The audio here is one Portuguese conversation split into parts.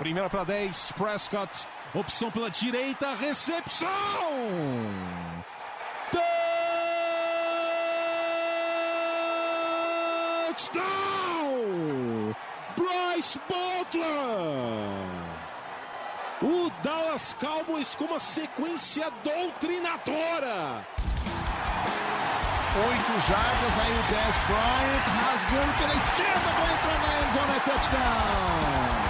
Primeira para 10, Prescott. Opção pela direita, recepção! Touchdown! Bryce Butler! O Dallas Cowboys com uma sequência doutrinadora. Oito jardas, aí o Dez Bryant rasgando pela esquerda para entrar na endzone, é touchdown.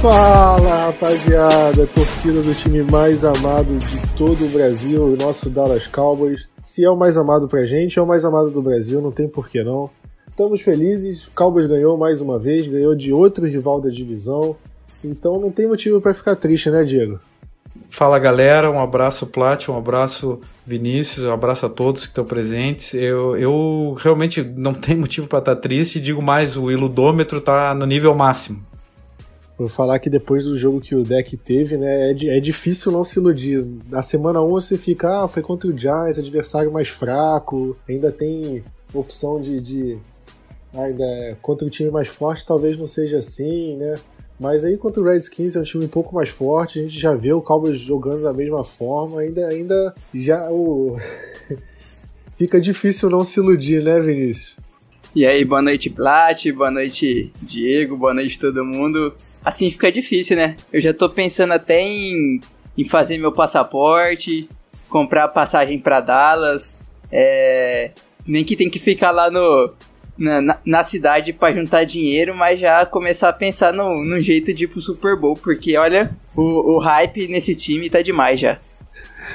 Fala rapaziada, torcida do time mais amado de todo o Brasil, o nosso Dallas Cowboys. Se é o mais amado pra gente, é o mais amado do Brasil, não tem porquê não. Estamos felizes, o Cowboys ganhou mais uma vez, ganhou de outro rival da divisão, então não tem motivo para ficar triste, né, Diego? Fala galera, um abraço Plat, um abraço Vinícius, um abraço a todos que estão presentes. Eu, eu realmente não tenho motivo para estar triste, digo mais, o iludômetro está no nível máximo. Vou falar que depois do jogo que o deck teve, né, é, é difícil não se iludir. Na semana 1 você fica, ah, foi contra o Giants, adversário mais fraco, ainda tem opção de. de ainda é, contra o time mais forte, talvez não seja assim, né? Mas aí contra o Redskins é um time um pouco mais forte, a gente já vê o Cowboys jogando da mesma forma, ainda, ainda já o. fica difícil não se iludir, né, Vinícius? E aí, boa noite, Plat, boa noite, Diego, boa noite todo mundo assim fica difícil, né? Eu já tô pensando até em, em fazer meu passaporte, comprar passagem para Dallas, é, nem que tem que ficar lá no, na, na cidade para juntar dinheiro, mas já começar a pensar no, no jeito de ir pro Super Bowl, porque olha, o, o hype nesse time tá demais já.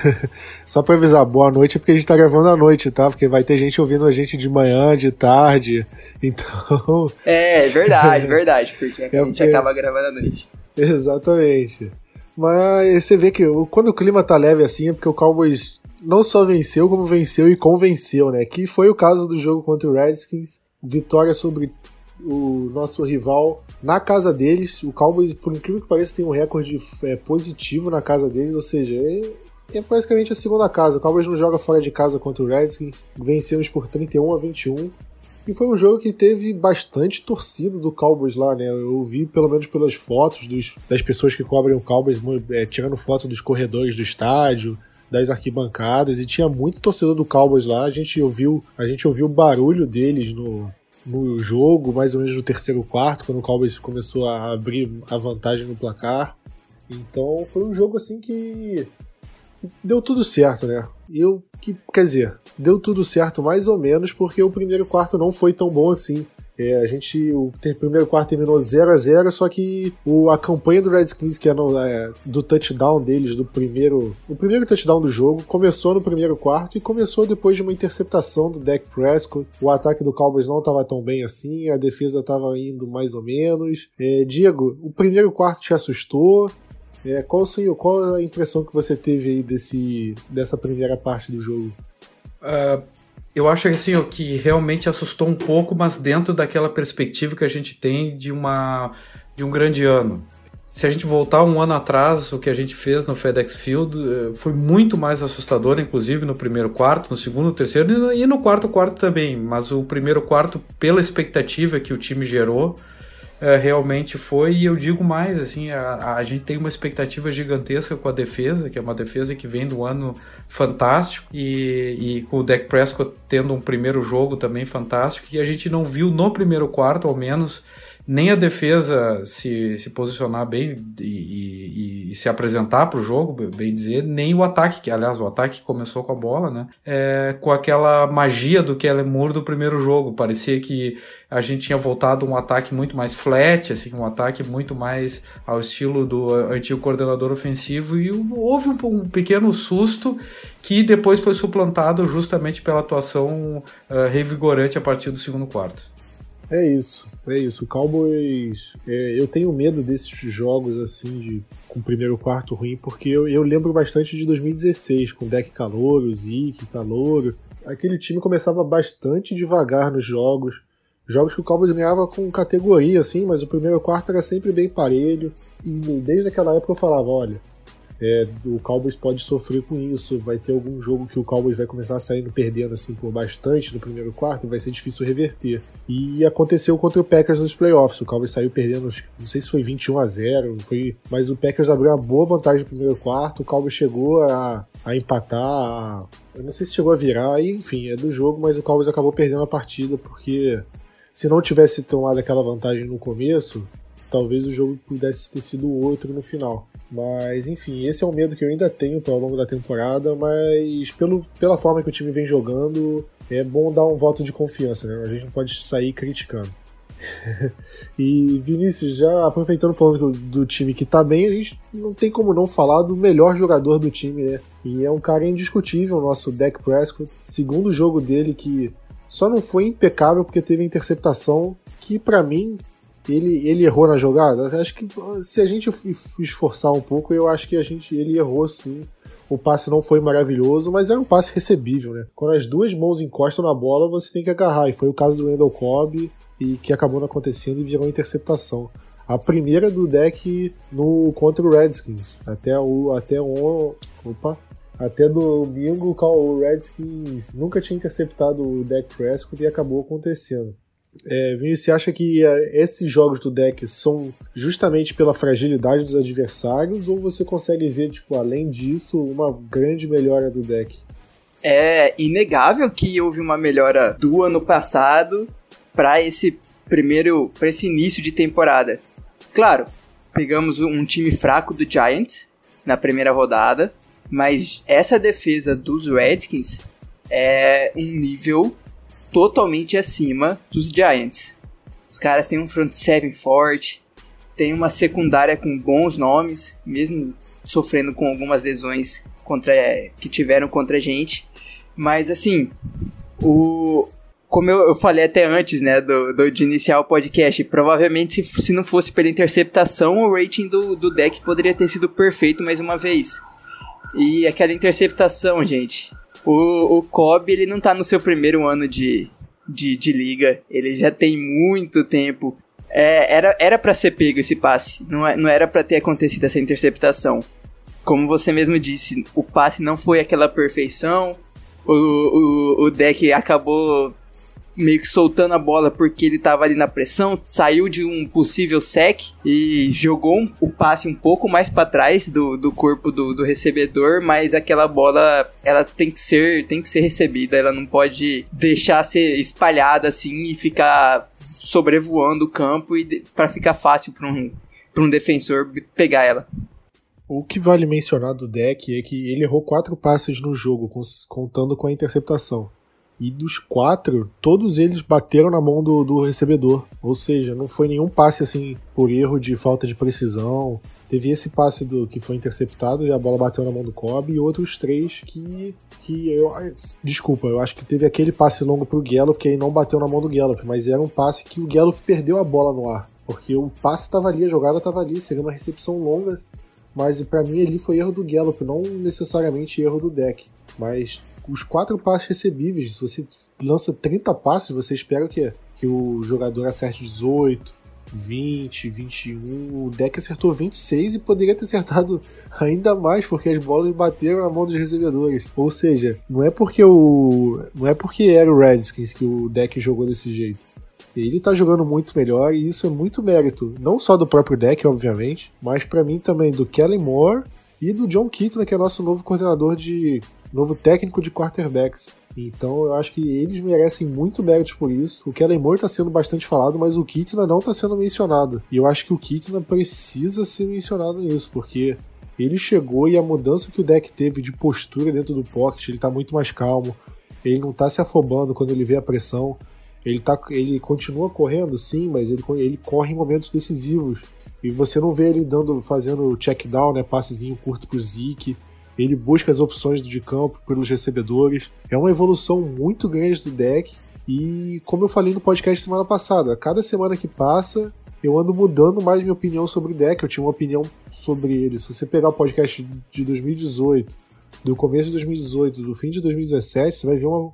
Só pra avisar, boa noite, porque a gente tá gravando à noite, tá? Porque vai ter gente ouvindo a gente de manhã, de tarde, então... É, verdade, verdade, porque é a gente porque... acaba gravando à noite. Exatamente. Mas você vê que quando o clima tá leve assim é porque o Cowboys não só venceu, como venceu e convenceu, né? Que foi o caso do jogo contra o Redskins. Vitória sobre o nosso rival na casa deles. O Cowboys, por incrível que pareça, tem um recorde é, positivo na casa deles, ou seja, é, é basicamente a segunda casa. O Cowboys não joga fora de casa contra o Redskins. Vencemos por 31 a 21. E foi um jogo que teve bastante torcida do Cowboys lá, né? Eu vi, pelo menos pelas fotos dos, das pessoas que cobrem o Cowboys, é, tirando foto dos corredores do estádio, das arquibancadas, e tinha muito torcedor do Cowboys lá. A gente ouviu, a gente ouviu o barulho deles no, no jogo, mais ou menos no terceiro quarto, quando o Cowboys começou a abrir a vantagem no placar. Então foi um jogo assim que deu tudo certo, né? Eu, que, quer dizer, deu tudo certo mais ou menos, porque o primeiro quarto não foi tão bom assim. É, a gente, o primeiro quarto terminou 0 a 0 só que o, a campanha do Redskins, que é, no, é, do touchdown deles, do primeiro. O primeiro touchdown do jogo, começou no primeiro quarto e começou depois de uma interceptação do Dak Prescott. O ataque do Cowboys não estava tão bem assim, a defesa estava indo mais ou menos. É, Diego, o primeiro quarto te assustou? É, qual, senhor, qual a impressão que você teve aí desse, dessa primeira parte do jogo? Uh, eu acho assim, que realmente assustou um pouco, mas dentro daquela perspectiva que a gente tem de, uma, de um grande ano. Se a gente voltar um ano atrás, o que a gente fez no FedEx Field eh, foi muito mais assustador, inclusive no primeiro quarto, no segundo, terceiro e no quarto quarto também. Mas o primeiro quarto, pela expectativa que o time gerou, é, realmente foi, e eu digo mais, assim, a, a gente tem uma expectativa gigantesca com a defesa, que é uma defesa que vem do ano fantástico, e, e com o Dak Prescott tendo um primeiro jogo também fantástico, que a gente não viu no primeiro quarto, ao menos, nem a defesa se, se posicionar bem e, e, e se apresentar para o jogo, bem dizer, nem o ataque, que aliás o ataque começou com a bola, né? É, com aquela magia do Kellen Moore do primeiro jogo. Parecia que a gente tinha voltado um ataque muito mais flat, assim, um ataque muito mais ao estilo do antigo coordenador ofensivo e houve um, um pequeno susto que depois foi suplantado justamente pela atuação uh, revigorante a partir do segundo quarto. É isso, é isso. O Cowboys. É, eu tenho medo desses jogos assim, de, com primeiro quarto ruim, porque eu, eu lembro bastante de 2016, com o deck Calouro, Zeke, Calouro. Aquele time começava bastante devagar nos jogos. Jogos que o Cowboys ganhava com categoria, assim, mas o primeiro quarto era sempre bem parelho. E desde aquela época eu falava: olha, é, o Cowboys pode sofrer com isso. Vai ter algum jogo que o Cowboys vai começar saindo perdendo assim por bastante no primeiro quarto e vai ser difícil reverter. E aconteceu contra o Packers nos playoffs. O Cowboys saiu perdendo, não sei se foi 21 a 0, foi, mas o Packers abriu uma boa vantagem no primeiro quarto. O Cowboys chegou a, a empatar, a, eu não sei se chegou a virar, e, enfim, é do jogo, mas o Cowboys acabou perdendo a partida porque se não tivesse tomado aquela vantagem no começo, talvez o jogo pudesse ter sido outro no final. Mas, enfim, esse é um medo que eu ainda tenho ao longo da temporada, mas pelo, pela forma que o time vem jogando, é bom dar um voto de confiança, né? A gente não pode sair criticando. e Vinícius, já aproveitando falando do time que tá bem, a gente não tem como não falar do melhor jogador do time, né? E é um cara indiscutível, o nosso Dak Prescott. Segundo jogo dele que só não foi impecável porque teve a interceptação, que para mim ele, ele errou na jogada? Acho que se a gente esforçar um pouco, eu acho que a gente ele errou sim. O passe não foi maravilhoso, mas era um passe recebível, né? Quando as duas mãos encostam na bola, você tem que agarrar. E foi o caso do Randall Cobb, e que acabou não acontecendo e virou interceptação. A primeira do deck no contra o Redskins. Até o. Até o. Opa! Até domingo o Redskins nunca tinha interceptado o deck Prescott e acabou acontecendo. É, Vinícius, você acha que é, esses jogos do deck são justamente pela fragilidade dos adversários ou você consegue ver, tipo, além disso, uma grande melhora do deck? É inegável que houve uma melhora do ano passado para esse primeiro, para esse início de temporada. Claro, pegamos um time fraco do Giants na primeira rodada, mas essa defesa dos Redskins é um nível totalmente acima dos Giants. Os caras têm um front seven forte, tem uma secundária com bons nomes, mesmo sofrendo com algumas lesões contra, que tiveram contra a gente. Mas assim, o, como eu, eu, falei até antes, né, do, do, de iniciar o podcast, provavelmente se, se não fosse pela interceptação, o rating do, do deck poderia ter sido perfeito mais uma vez. E aquela interceptação, gente, o, o Cobb, ele não tá no seu primeiro ano de, de, de liga. Ele já tem muito tempo. É, era era para ser pego esse passe. Não, é, não era para ter acontecido essa interceptação. Como você mesmo disse, o passe não foi aquela perfeição. O, o, o deck acabou meio que soltando a bola porque ele tava ali na pressão, saiu de um possível sec e jogou o passe um pouco mais para trás do, do corpo do, do recebedor, mas aquela bola ela tem que ser tem que ser recebida, ela não pode deixar ser espalhada assim e ficar sobrevoando o campo e para ficar fácil para um para um defensor pegar ela. O que vale mencionar do deck é que ele errou quatro passes no jogo, contando com a interceptação. E dos quatro, todos eles bateram na mão do, do recebedor. Ou seja, não foi nenhum passe assim por erro de falta de precisão. Teve esse passe do que foi interceptado e a bola bateu na mão do Kobe e outros três que que eu desculpa, eu acho que teve aquele passe longo pro Gallup que aí não bateu na mão do Gallup, mas era um passe que o Gallup perdeu a bola no ar, porque o passe estava ali, a jogada estava ali, seria uma recepção longa, mas para mim ali foi erro do Gallup, não necessariamente erro do deck. Mas os quatro passes recebíveis, se você lança 30 passes, você espera que, que o jogador acerte 18, 20, 21. O deck acertou 26 e poderia ter acertado ainda mais, porque as bolas bateram na mão dos recebedores. Ou seja, não é porque o. Não é porque era o Redskins que o deck jogou desse jeito. Ele tá jogando muito melhor e isso é muito mérito, não só do próprio deck, obviamente, mas para mim também do Kellen Moore e do John Keaton, que é nosso novo coordenador de novo técnico de quarterbacks. Então eu acho que eles merecem muito mérito por isso. O Kellen Moore está sendo bastante falado, mas o Kitna não está sendo mencionado. E eu acho que o Kitna precisa ser mencionado nisso, porque ele chegou e a mudança que o deck teve de postura dentro do pocket, ele está muito mais calmo. Ele não está se afobando quando ele vê a pressão. Ele, tá, ele continua correndo, sim, mas ele, ele corre em momentos decisivos. E você não vê ele dando, fazendo check down, né, passezinho curto pro Zeke ele busca as opções de campo pelos recebedores. É uma evolução muito grande do deck E como eu falei no podcast semana passada, cada semana que passa, eu ando mudando mais minha opinião sobre o deck. Eu tinha uma opinião sobre ele. Se você pegar o podcast de 2018, do começo de 2018, do fim de 2017, você vai ver uma,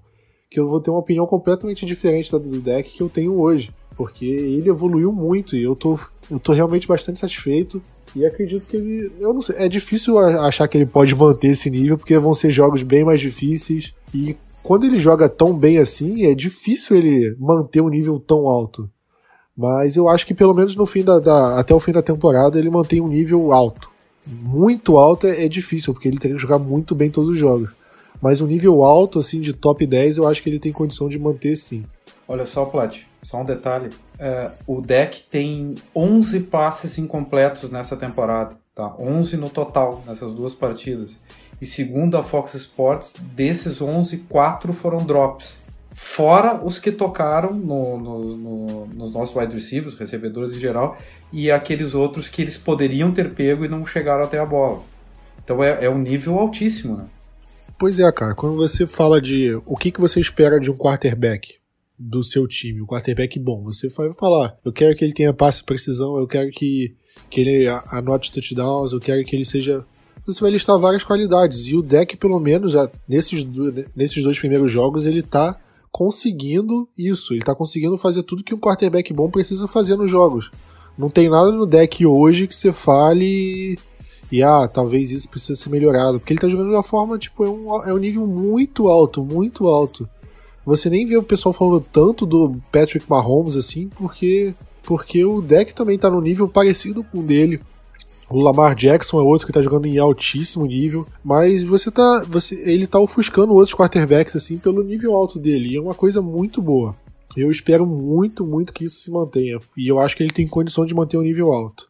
que eu vou ter uma opinião completamente diferente da do deck que eu tenho hoje. Porque ele evoluiu muito e eu tô, eu tô realmente bastante satisfeito. E acredito que ele. Eu não sei. É difícil achar que ele pode manter esse nível, porque vão ser jogos bem mais difíceis. E quando ele joga tão bem assim, é difícil ele manter um nível tão alto. Mas eu acho que pelo menos no fim da, da até o fim da temporada ele mantém um nível alto. Muito alto é, é difícil, porque ele teria que jogar muito bem todos os jogos. Mas um nível alto, assim, de top 10, eu acho que ele tem condição de manter sim. Olha só, Plat, só um detalhe. O deck tem 11 passes incompletos nessa temporada, tá? 11 no total, nessas duas partidas. E segundo a Fox Sports, desses 11, 4 foram drops. Fora os que tocaram no, no, no, nos nossos wide receivers, recebedores em geral, e aqueles outros que eles poderiam ter pego e não chegaram até a bola. Então é, é um nível altíssimo, né? Pois é, cara. Quando você fala de o que, que você espera de um quarterback do seu time, um quarterback bom, você vai falar: eu quero que ele tenha passe precisão, eu quero que, que ele anote touchdowns, eu quero que ele seja você vai listar várias qualidades. E o deck, pelo menos, nesses, nesses dois primeiros jogos, ele tá conseguindo isso. Ele tá conseguindo fazer tudo que um quarterback bom precisa fazer nos jogos. Não tem nada no deck hoje que você fale e ah, talvez isso precisa ser melhorado. Porque ele tá jogando de uma forma, tipo, é um, é um nível muito alto, muito alto. Você nem vê o pessoal falando tanto do Patrick Mahomes assim, porque porque o deck também tá no nível parecido com o dele. O Lamar Jackson é outro que tá jogando em altíssimo nível, mas você tá. Você, ele tá ofuscando outros quarterbacks assim pelo nível alto dele. E é uma coisa muito boa. Eu espero muito, muito que isso se mantenha. E eu acho que ele tem condição de manter um nível alto.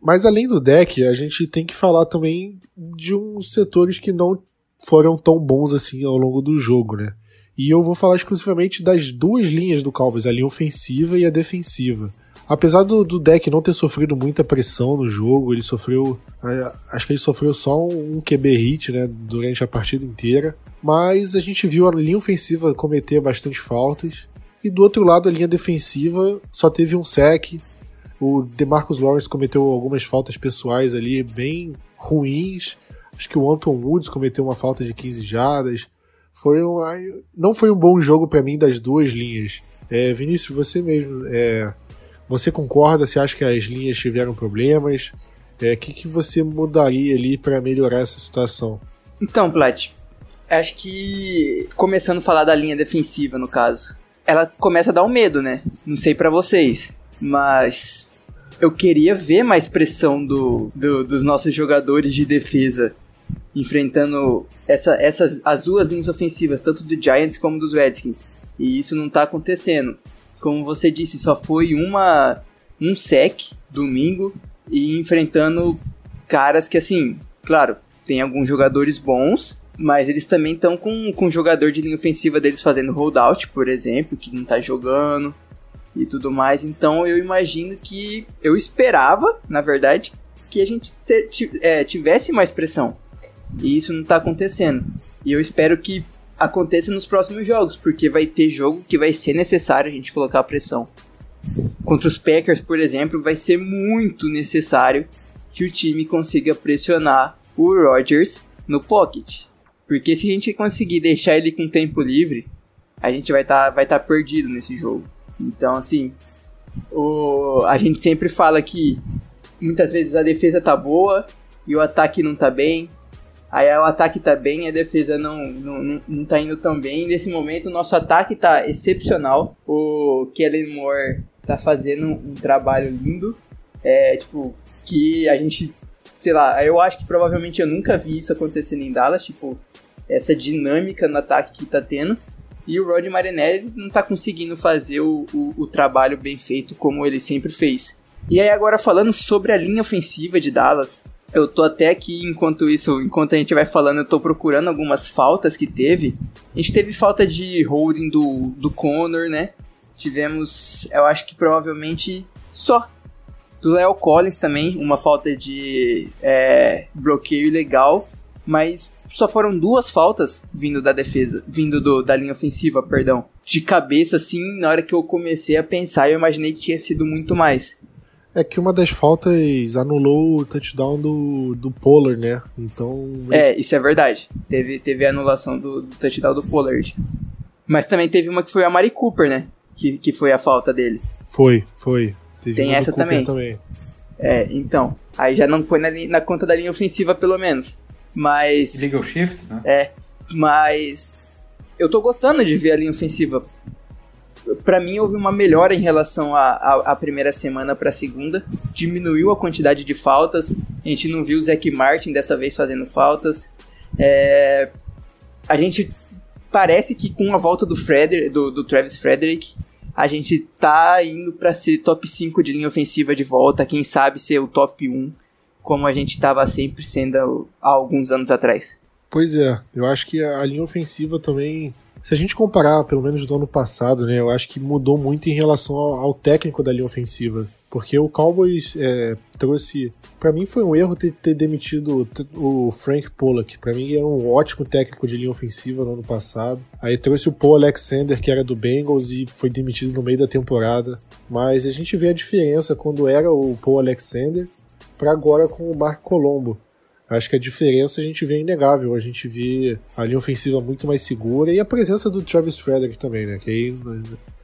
Mas além do deck, a gente tem que falar também de uns setores que não foram tão bons assim ao longo do jogo, né? E eu vou falar exclusivamente das duas linhas do Cowboys, a linha ofensiva e a defensiva. Apesar do, do, deck não ter sofrido muita pressão no jogo, ele sofreu. Acho que ele sofreu só um QB hit né, durante a partida inteira. Mas a gente viu a linha ofensiva cometer bastante faltas. E do outro lado, a linha defensiva só teve um sec. O DeMarcus Lawrence cometeu algumas faltas pessoais ali bem ruins. Acho que o Anton Woods cometeu uma falta de 15 jardas. Foi um, não foi um bom jogo para mim das duas linhas. É, Vinícius, você mesmo. É, você concorda? Você acha que as linhas tiveram problemas? O é, que, que você mudaria ali para melhorar essa situação? Então, Plat, acho que começando a falar da linha defensiva, no caso, ela começa a dar um medo, né? Não sei para vocês, mas eu queria ver mais pressão do, do, dos nossos jogadores de defesa enfrentando essa, essas as duas linhas ofensivas, tanto do Giants como dos Redskins. E isso não tá acontecendo como você disse, só foi uma um sec domingo e enfrentando caras que assim, claro, tem alguns jogadores bons, mas eles também estão com, com o jogador de linha ofensiva deles fazendo holdout, por exemplo, que não tá jogando e tudo mais. Então eu imagino que eu esperava, na verdade, que a gente te, é, tivesse mais pressão. E isso não tá acontecendo. E eu espero que aconteça nos próximos jogos, porque vai ter jogo que vai ser necessário a gente colocar pressão. Contra os Packers, por exemplo, vai ser muito necessário que o time consiga pressionar o Rodgers no pocket. Porque se a gente conseguir deixar ele com tempo livre, a gente vai estar tá, vai tá perdido nesse jogo. Então, assim, o, a gente sempre fala que muitas vezes a defesa tá boa e o ataque não tá bem. Aí o ataque tá bem, a defesa não, não, não, não tá indo tão bem. Nesse momento, o nosso ataque tá excepcional. O Kellen Moore tá fazendo um trabalho lindo. É, tipo, que a gente, sei lá, eu acho que provavelmente eu nunca vi isso acontecendo em Dallas, tipo, essa dinâmica no ataque que tá tendo. E o Rod Marinelli não tá conseguindo fazer o, o, o trabalho bem feito como ele sempre fez. E aí agora falando sobre a linha ofensiva de Dallas, eu tô até aqui, enquanto isso, enquanto a gente vai falando, eu tô procurando algumas faltas que teve. A gente teve falta de holding do, do Connor, né? Tivemos, eu acho que provavelmente só. Do Léo Collins também, uma falta de é, bloqueio ilegal. Mas só foram duas faltas vindo da defesa, vindo do, da linha ofensiva, perdão. de cabeça, assim, na hora que eu comecei a pensar, eu imaginei que tinha sido muito mais. É que uma das faltas anulou o touchdown do, do Pollard, né? Então. É, isso é verdade. Teve, teve a anulação do, do touchdown do Pollard. Mas também teve uma que foi a Mari Cooper, né? Que, que foi a falta dele. Foi, foi. Teve Tem essa também. também. É, então. Aí já não foi na, na conta da linha ofensiva, pelo menos. Mas. Legal shift, né? É. Mas. Eu tô gostando de ver a linha ofensiva para mim houve uma melhora em relação à primeira semana para a segunda. Diminuiu a quantidade de faltas. A gente não viu o Zac Martin dessa vez fazendo faltas. É, a gente parece que com a volta do, Frederick, do, do Travis Frederick, a gente tá indo para ser top 5 de linha ofensiva de volta. Quem sabe ser o top 1, como a gente estava sempre sendo há alguns anos atrás. Pois é, eu acho que a linha ofensiva também se a gente comparar, pelo menos do ano passado, né, eu acho que mudou muito em relação ao, ao técnico da linha ofensiva. Porque o Cowboys é, trouxe. para mim foi um erro ter, ter demitido o Frank Pollock. para mim era um ótimo técnico de linha ofensiva no ano passado. Aí trouxe o Paul Alexander, que era do Bengals, e foi demitido no meio da temporada. Mas a gente vê a diferença quando era o Paul Alexander para agora com o Mark Colombo. Acho que a diferença a gente vê inegável. A gente vê a linha ofensiva muito mais segura e a presença do Travis Frederick também, né? Que aí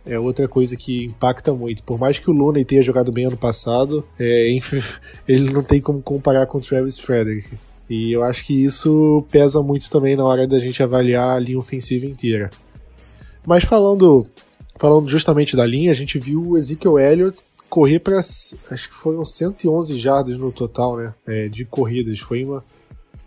é outra coisa que impacta muito. Por mais que o Looney tenha jogado bem ano passado, é, ele não tem como comparar com o Travis Frederick. E eu acho que isso pesa muito também na hora da gente avaliar a linha ofensiva inteira. Mas falando, falando justamente da linha, a gente viu o Ezekiel Elliott correr para acho que foram 111 jardas no total, né? É, de corridas. Foi uma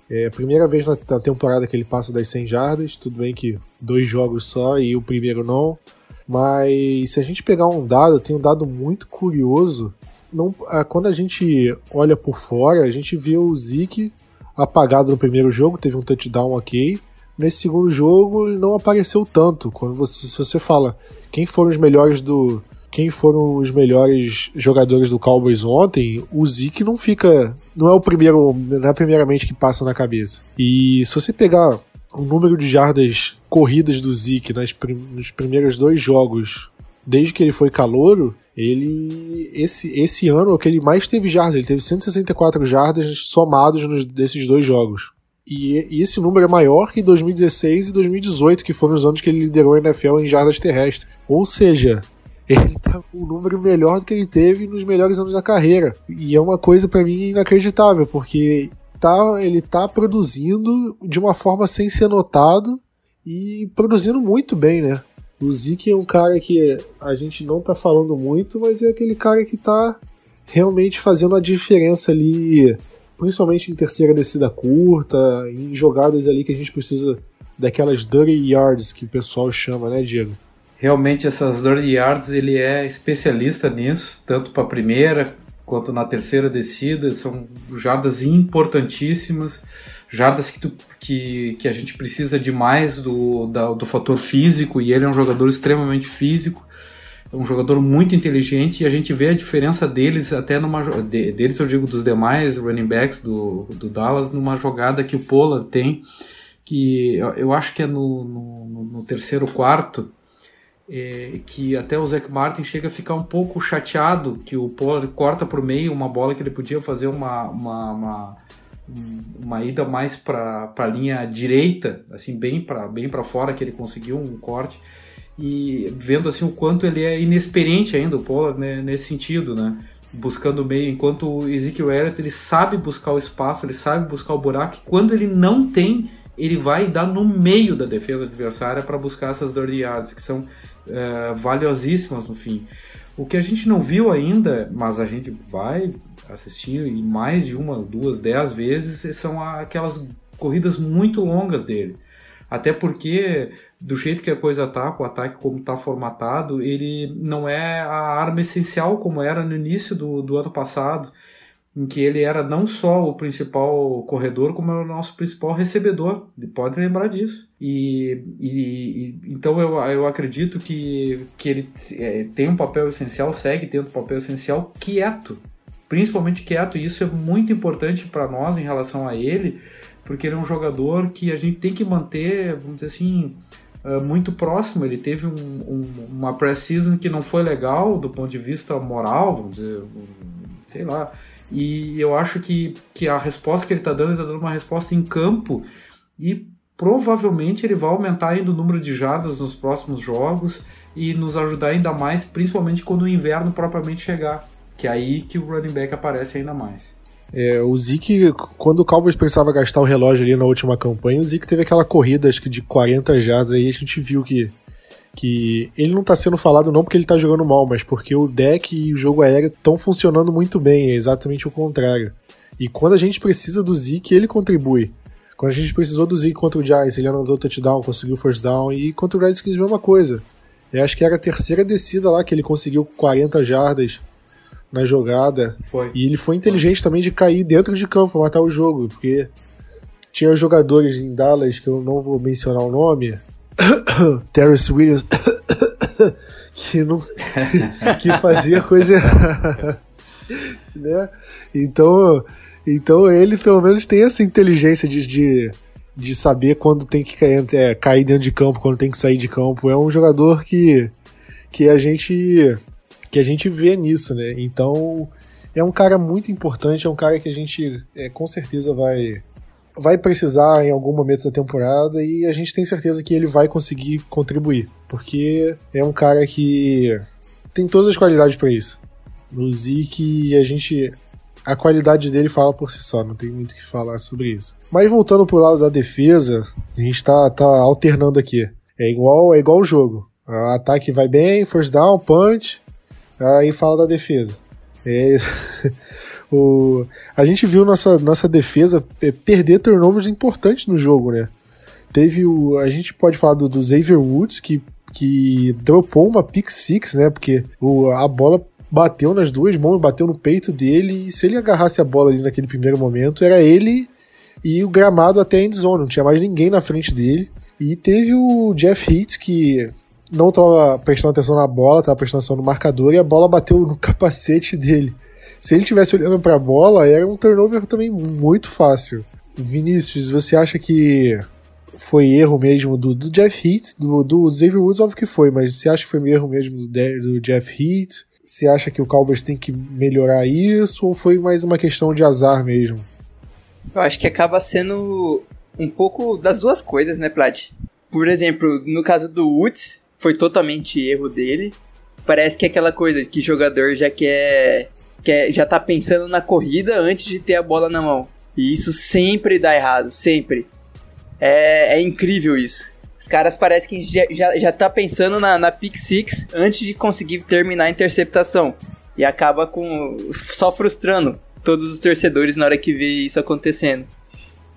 é, primeira vez na, temporada que ele passa das 100 jardas. Tudo bem que dois jogos só e o primeiro não. Mas se a gente pegar um dado, tem um dado muito curioso. Não, quando a gente olha por fora, a gente vê o Zeke apagado no primeiro jogo, teve um touchdown ok. Nesse segundo jogo, ele não apareceu tanto. Quando você, se você fala quem foram os melhores do, quem foram os melhores jogadores do Cowboys ontem, o Zeke não fica. Não é o primeiro. Não é primeiramente que passa na cabeça. E se você pegar o número de jardas corridas do Zeke nas, nos primeiros dois jogos, desde que ele foi calouro, ele. Esse, esse ano é o que ele mais teve jardas. Ele teve 164 jardas somados nos, desses dois jogos. E, e esse número é maior que 2016 e 2018, que foram os anos que ele liderou a NFL em jardas terrestres. Ou seja, ele tá com um número melhor do que ele teve nos melhores anos da carreira. E é uma coisa para mim inacreditável, porque tá, ele tá produzindo de uma forma sem ser notado e produzindo muito bem, né? O Zeke é um cara que a gente não tá falando muito, mas é aquele cara que tá realmente fazendo a diferença ali, principalmente em terceira descida curta, em jogadas ali que a gente precisa daquelas dirty yards que o pessoal chama, né, Diego? Realmente essas dirty yards ele é especialista nisso, tanto para a primeira quanto na terceira descida, são jardas importantíssimas, jardas que, tu, que, que a gente precisa demais do, da, do fator físico, e ele é um jogador extremamente físico, é um jogador muito inteligente, e a gente vê a diferença deles, até numa. De, deles, eu digo, dos demais running backs do, do Dallas, numa jogada que o Pola tem, que eu, eu acho que é no, no, no terceiro quarto, é, que até o Zach Martin chega a ficar um pouco chateado que o Pollard corta o meio uma bola que ele podia fazer uma, uma, uma, uma ida mais para a linha direita, assim bem para bem fora que ele conseguiu um corte e vendo assim o quanto ele é inexperiente ainda o Pollard né, nesse sentido, né? buscando o meio, enquanto o Ezekiel Elliott ele sabe buscar o espaço, ele sabe buscar o buraco, e quando ele não tem, ele vai dar no meio da defesa adversária para buscar essas dirty yards, que são é, valiosíssimas no fim. O que a gente não viu ainda, mas a gente vai assistir e mais de uma, duas, dez vezes, são aquelas corridas muito longas dele. Até porque, do jeito que a coisa tá, com o ataque como tá formatado, ele não é a arma essencial como era no início do, do ano passado em que ele era não só o principal corredor, como era o nosso principal recebedor. Pode lembrar disso. E, e, e então eu, eu acredito que, que ele é, tem um papel essencial, segue tendo um papel essencial quieto, principalmente quieto. E isso é muito importante para nós em relação a ele, porque ele é um jogador que a gente tem que manter, vamos dizer assim, uh, muito próximo. Ele teve um, um, uma pré-season que não foi legal do ponto de vista moral, vamos dizer, sei lá. E eu acho que, que a resposta que ele está dando, ele está dando uma resposta em campo e provavelmente ele vai aumentar ainda o número de jardas nos próximos jogos e nos ajudar ainda mais, principalmente quando o inverno propriamente chegar, que é aí que o running back aparece ainda mais. É, o Zeke, quando o Cowboys precisava gastar o relógio ali na última campanha, o Zeke teve aquela corrida, acho que de 40 jardas aí, a gente viu que, que ele não tá sendo falado não porque ele tá jogando mal, mas porque o deck e o jogo aéreo estão funcionando muito bem, é exatamente o contrário. E quando a gente precisa do Zeke, ele contribui. Quando a gente precisou do Zeke contra o Giants, ele anotou touchdown, conseguiu first down, e contra o Redskins a mesma coisa. Eu acho que era a terceira descida lá que ele conseguiu 40 jardas na jogada. Foi. E ele foi inteligente também de cair dentro de campo matar o jogo, porque tinha jogadores em Dallas que eu não vou mencionar o nome. Terrence Williams. que não. que fazia coisa errada. né? Então. Então ele pelo menos tem essa inteligência de, de, de saber quando tem que cair, é, cair dentro de campo, quando tem que sair de campo. É um jogador que, que a gente que a gente vê nisso, né? Então é um cara muito importante, é um cara que a gente é, com certeza vai vai precisar em algum momento da temporada e a gente tem certeza que ele vai conseguir contribuir, porque é um cara que tem todas as qualidades para isso. O Zeke, a gente a qualidade dele fala por si só, não tem muito o que falar sobre isso. Mas voltando pro lado da defesa, a gente tá, tá alternando aqui. É igual é igual o jogo. Ataque vai bem, first down, punch, Aí fala da defesa. É, o, a gente viu nossa, nossa defesa é, perder turnovers importantes no jogo, né? Teve o. A gente pode falar do, do Xavier Woods, que, que dropou uma pick six, né? Porque o, a bola bateu nas duas mãos, bateu no peito dele, e se ele agarrasse a bola ali naquele primeiro momento, era ele e o gramado até a endzone, não tinha mais ninguém na frente dele. E teve o Jeff Hitz, que não estava prestando atenção na bola, estava prestando atenção no marcador e a bola bateu no capacete dele. Se ele tivesse olhando para a bola, era um turnover também muito fácil. Vinícius, você acha que foi erro mesmo do, do Jeff Heath, do, do Xavier Woods, óbvio que foi, mas você acha que foi erro mesmo do, do Jeff Heath? Você acha que o Cowboys tem que melhorar isso ou foi mais uma questão de azar mesmo? Eu acho que acaba sendo um pouco das duas coisas, né, Plat? Por exemplo, no caso do Woods, foi totalmente erro dele. Parece que é aquela coisa que jogador já quer, quer já tá pensando na corrida antes de ter a bola na mão. E isso sempre dá errado, sempre. É, é incrível isso. Os caras parecem que já, já, já tá pensando na, na pick six antes de conseguir terminar a interceptação. E acaba com só frustrando todos os torcedores na hora que vê isso acontecendo.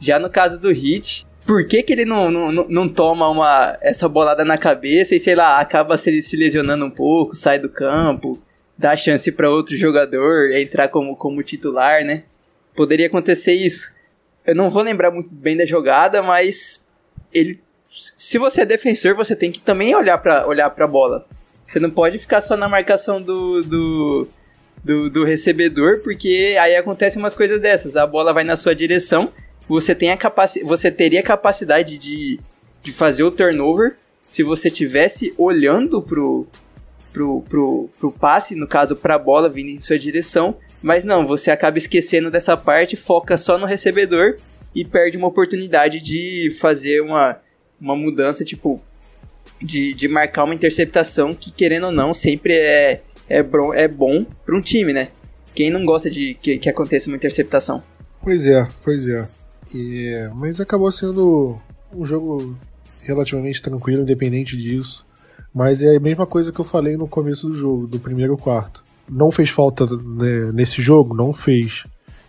Já no caso do Hit, por que, que ele não, não, não toma uma, essa bolada na cabeça e, sei lá, acaba se, se lesionando um pouco, sai do campo, dá chance para outro jogador entrar como, como titular, né? Poderia acontecer isso. Eu não vou lembrar muito bem da jogada, mas ele se você é defensor, você tem que também olhar para olhar a bola. Você não pode ficar só na marcação do, do, do, do recebedor, porque aí acontecem umas coisas dessas. A bola vai na sua direção você tem a capaci você teria capacidade de, de fazer o turnover se você tivesse olhando pro, pro, pro, pro passe, no caso pra bola vindo em sua direção, mas não, você acaba esquecendo dessa parte, foca só no recebedor e perde uma oportunidade de fazer uma, uma mudança, tipo, de, de marcar uma interceptação que, querendo ou não, sempre é, é, bom, é bom para um time, né? Quem não gosta de que, que aconteça uma interceptação? Pois é, pois é. E, mas acabou sendo um jogo relativamente tranquilo, independente disso. Mas é a mesma coisa que eu falei no começo do jogo, do primeiro quarto. Não fez falta né, nesse jogo? Não fez.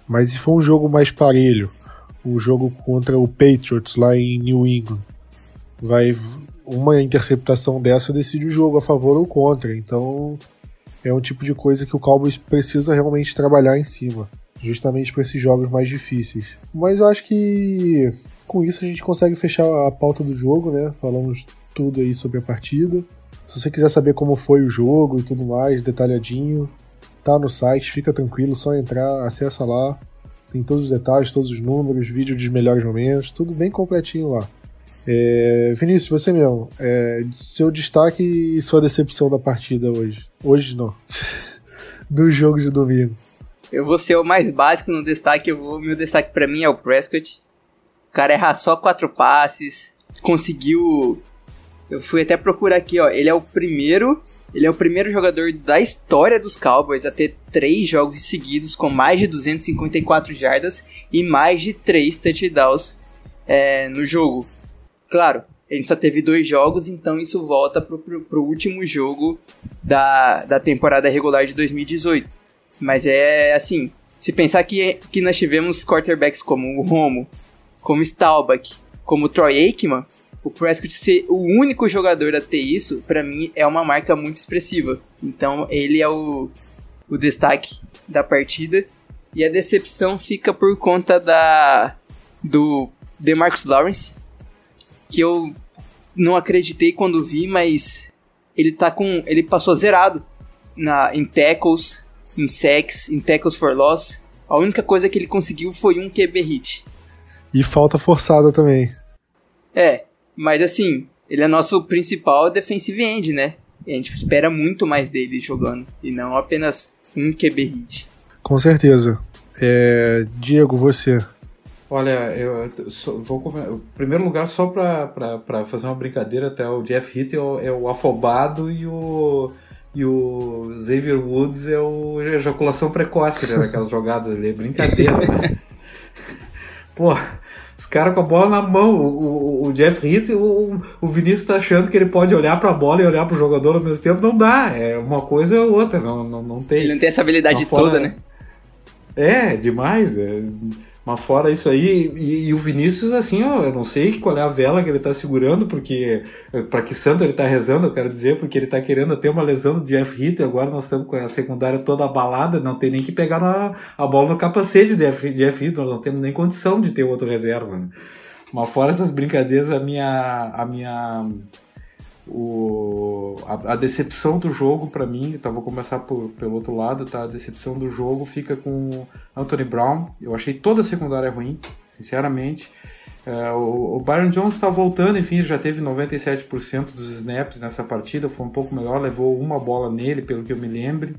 Mas se for um jogo mais parelho, o jogo contra o Patriots lá em New England, vai uma interceptação dessa decide o jogo a favor ou contra. Então é um tipo de coisa que o Cowboys precisa realmente trabalhar em cima justamente para esses jogos mais difíceis. Mas eu acho que com isso a gente consegue fechar a pauta do jogo, né? Falamos tudo aí sobre a partida. Se você quiser saber como foi o jogo e tudo mais, detalhadinho, tá no site, fica tranquilo, só entrar, acessa lá. Tem todos os detalhes, todos os números, vídeo dos melhores momentos, tudo bem completinho lá. É, Vinícius, você mesmo, é, seu destaque e sua decepção da partida hoje. Hoje não. Do jogo de domingo. Eu vou ser o mais básico no destaque. Eu vou, meu destaque para mim é o Prescott. O cara erra só quatro passes. Conseguiu. Eu fui até procurar aqui, ó. Ele é o primeiro. Ele é o primeiro jogador da história dos Cowboys a ter três jogos seguidos com mais de 254 jardas e mais de três touchdowns é, no jogo. Claro, a gente só teve dois jogos, então isso volta pro, pro, pro último jogo da, da temporada regular de 2018. Mas é assim, se pensar que, que nós tivemos quarterbacks como o Romo, como Staubach, como Troy Aikman, o Prescott ser o único jogador a ter isso, para mim é uma marca muito expressiva. Então ele é o, o destaque da partida. E a decepção fica por conta da do DeMarcus Lawrence, que eu não acreditei quando vi, mas ele tá com. ele passou zerado na, em tackles, em sacks, em tackles for loss. A única coisa que ele conseguiu foi um QB hit. E falta forçada também. É, mas assim, ele é nosso principal defensive end, né? E a gente espera muito mais dele jogando, e não apenas um QB hit. Com certeza. É, Diego, você. Olha, eu vou em primeiro lugar só para fazer uma brincadeira até o Jeff Hitt é o, é o afobado e o e o Xavier Woods é o ejaculação precoce né, naquelas jogadas ali, é brincadeira, né? Pô, os caras com a bola na mão, o, o, o Jeff Hitt, o, o Vinícius tá achando que ele pode olhar para a bola e olhar para o jogador ao mesmo tempo, não dá, é uma coisa ou outra, não, não, não tem. Ele não tem essa habilidade toda, né? É, demais, é mas fora isso aí, e, e, o Vinícius, assim, ó, eu não sei qual é a vela que ele tá segurando, porque para que santo ele tá rezando, eu quero dizer, porque ele tá querendo ter uma lesão do Jeff Hitt, e agora nós estamos com a secundária toda abalada, não tem nem que pegar na, a bola no capacete de Jeff, Hitt, nós não temos nem condição de ter outro reserva. Né? Mas fora essas brincadeiras, a minha, a minha o, a, a, decepção do jogo para mim, então vou começar por, pelo outro lado, tá? A decepção do jogo fica com Anthony Brown. Eu achei toda a secundária ruim, sinceramente. É, o, o, Byron Jones está voltando, enfim, já teve 97% dos snaps nessa partida, foi um pouco melhor, levou uma bola nele, pelo que eu me lembre.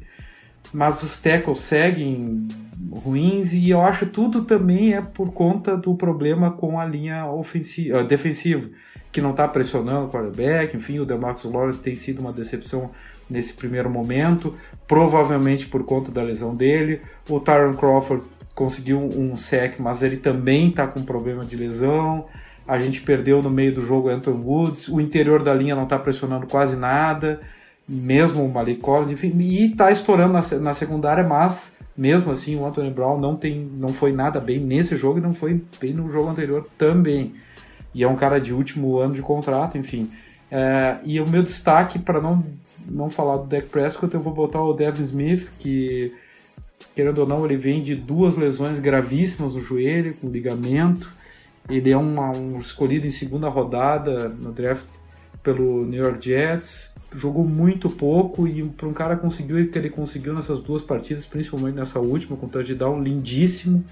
Mas os tackles seguem ruins e eu acho tudo também é por conta do problema com a linha ofensiva, defensiva que não está pressionando o quarterback, enfim, o DeMarcus Lawrence tem sido uma decepção nesse primeiro momento, provavelmente por conta da lesão dele. O Tyron Crawford conseguiu um sec, mas ele também está com problema de lesão. A gente perdeu no meio do jogo Anton Woods, o interior da linha não está pressionando quase nada, mesmo o Malik Collins, enfim, e está estourando na, secundária, mas mesmo assim o Anthony Brown não, tem, não foi nada bem nesse jogo e não foi bem no jogo anterior também e é um cara de último ano de contrato, enfim. É, e o meu destaque, para não, não falar do Dak Prescott, eu vou botar o Devin Smith, que, querendo ou não, ele vem de duas lesões gravíssimas no joelho, com ligamento. Ele é uma, um escolhido em segunda rodada no draft pelo New York Jets. Jogou muito pouco e para um cara conseguir o que ele conseguiu nessas duas partidas, principalmente nessa última, com um touchdown lindíssimo,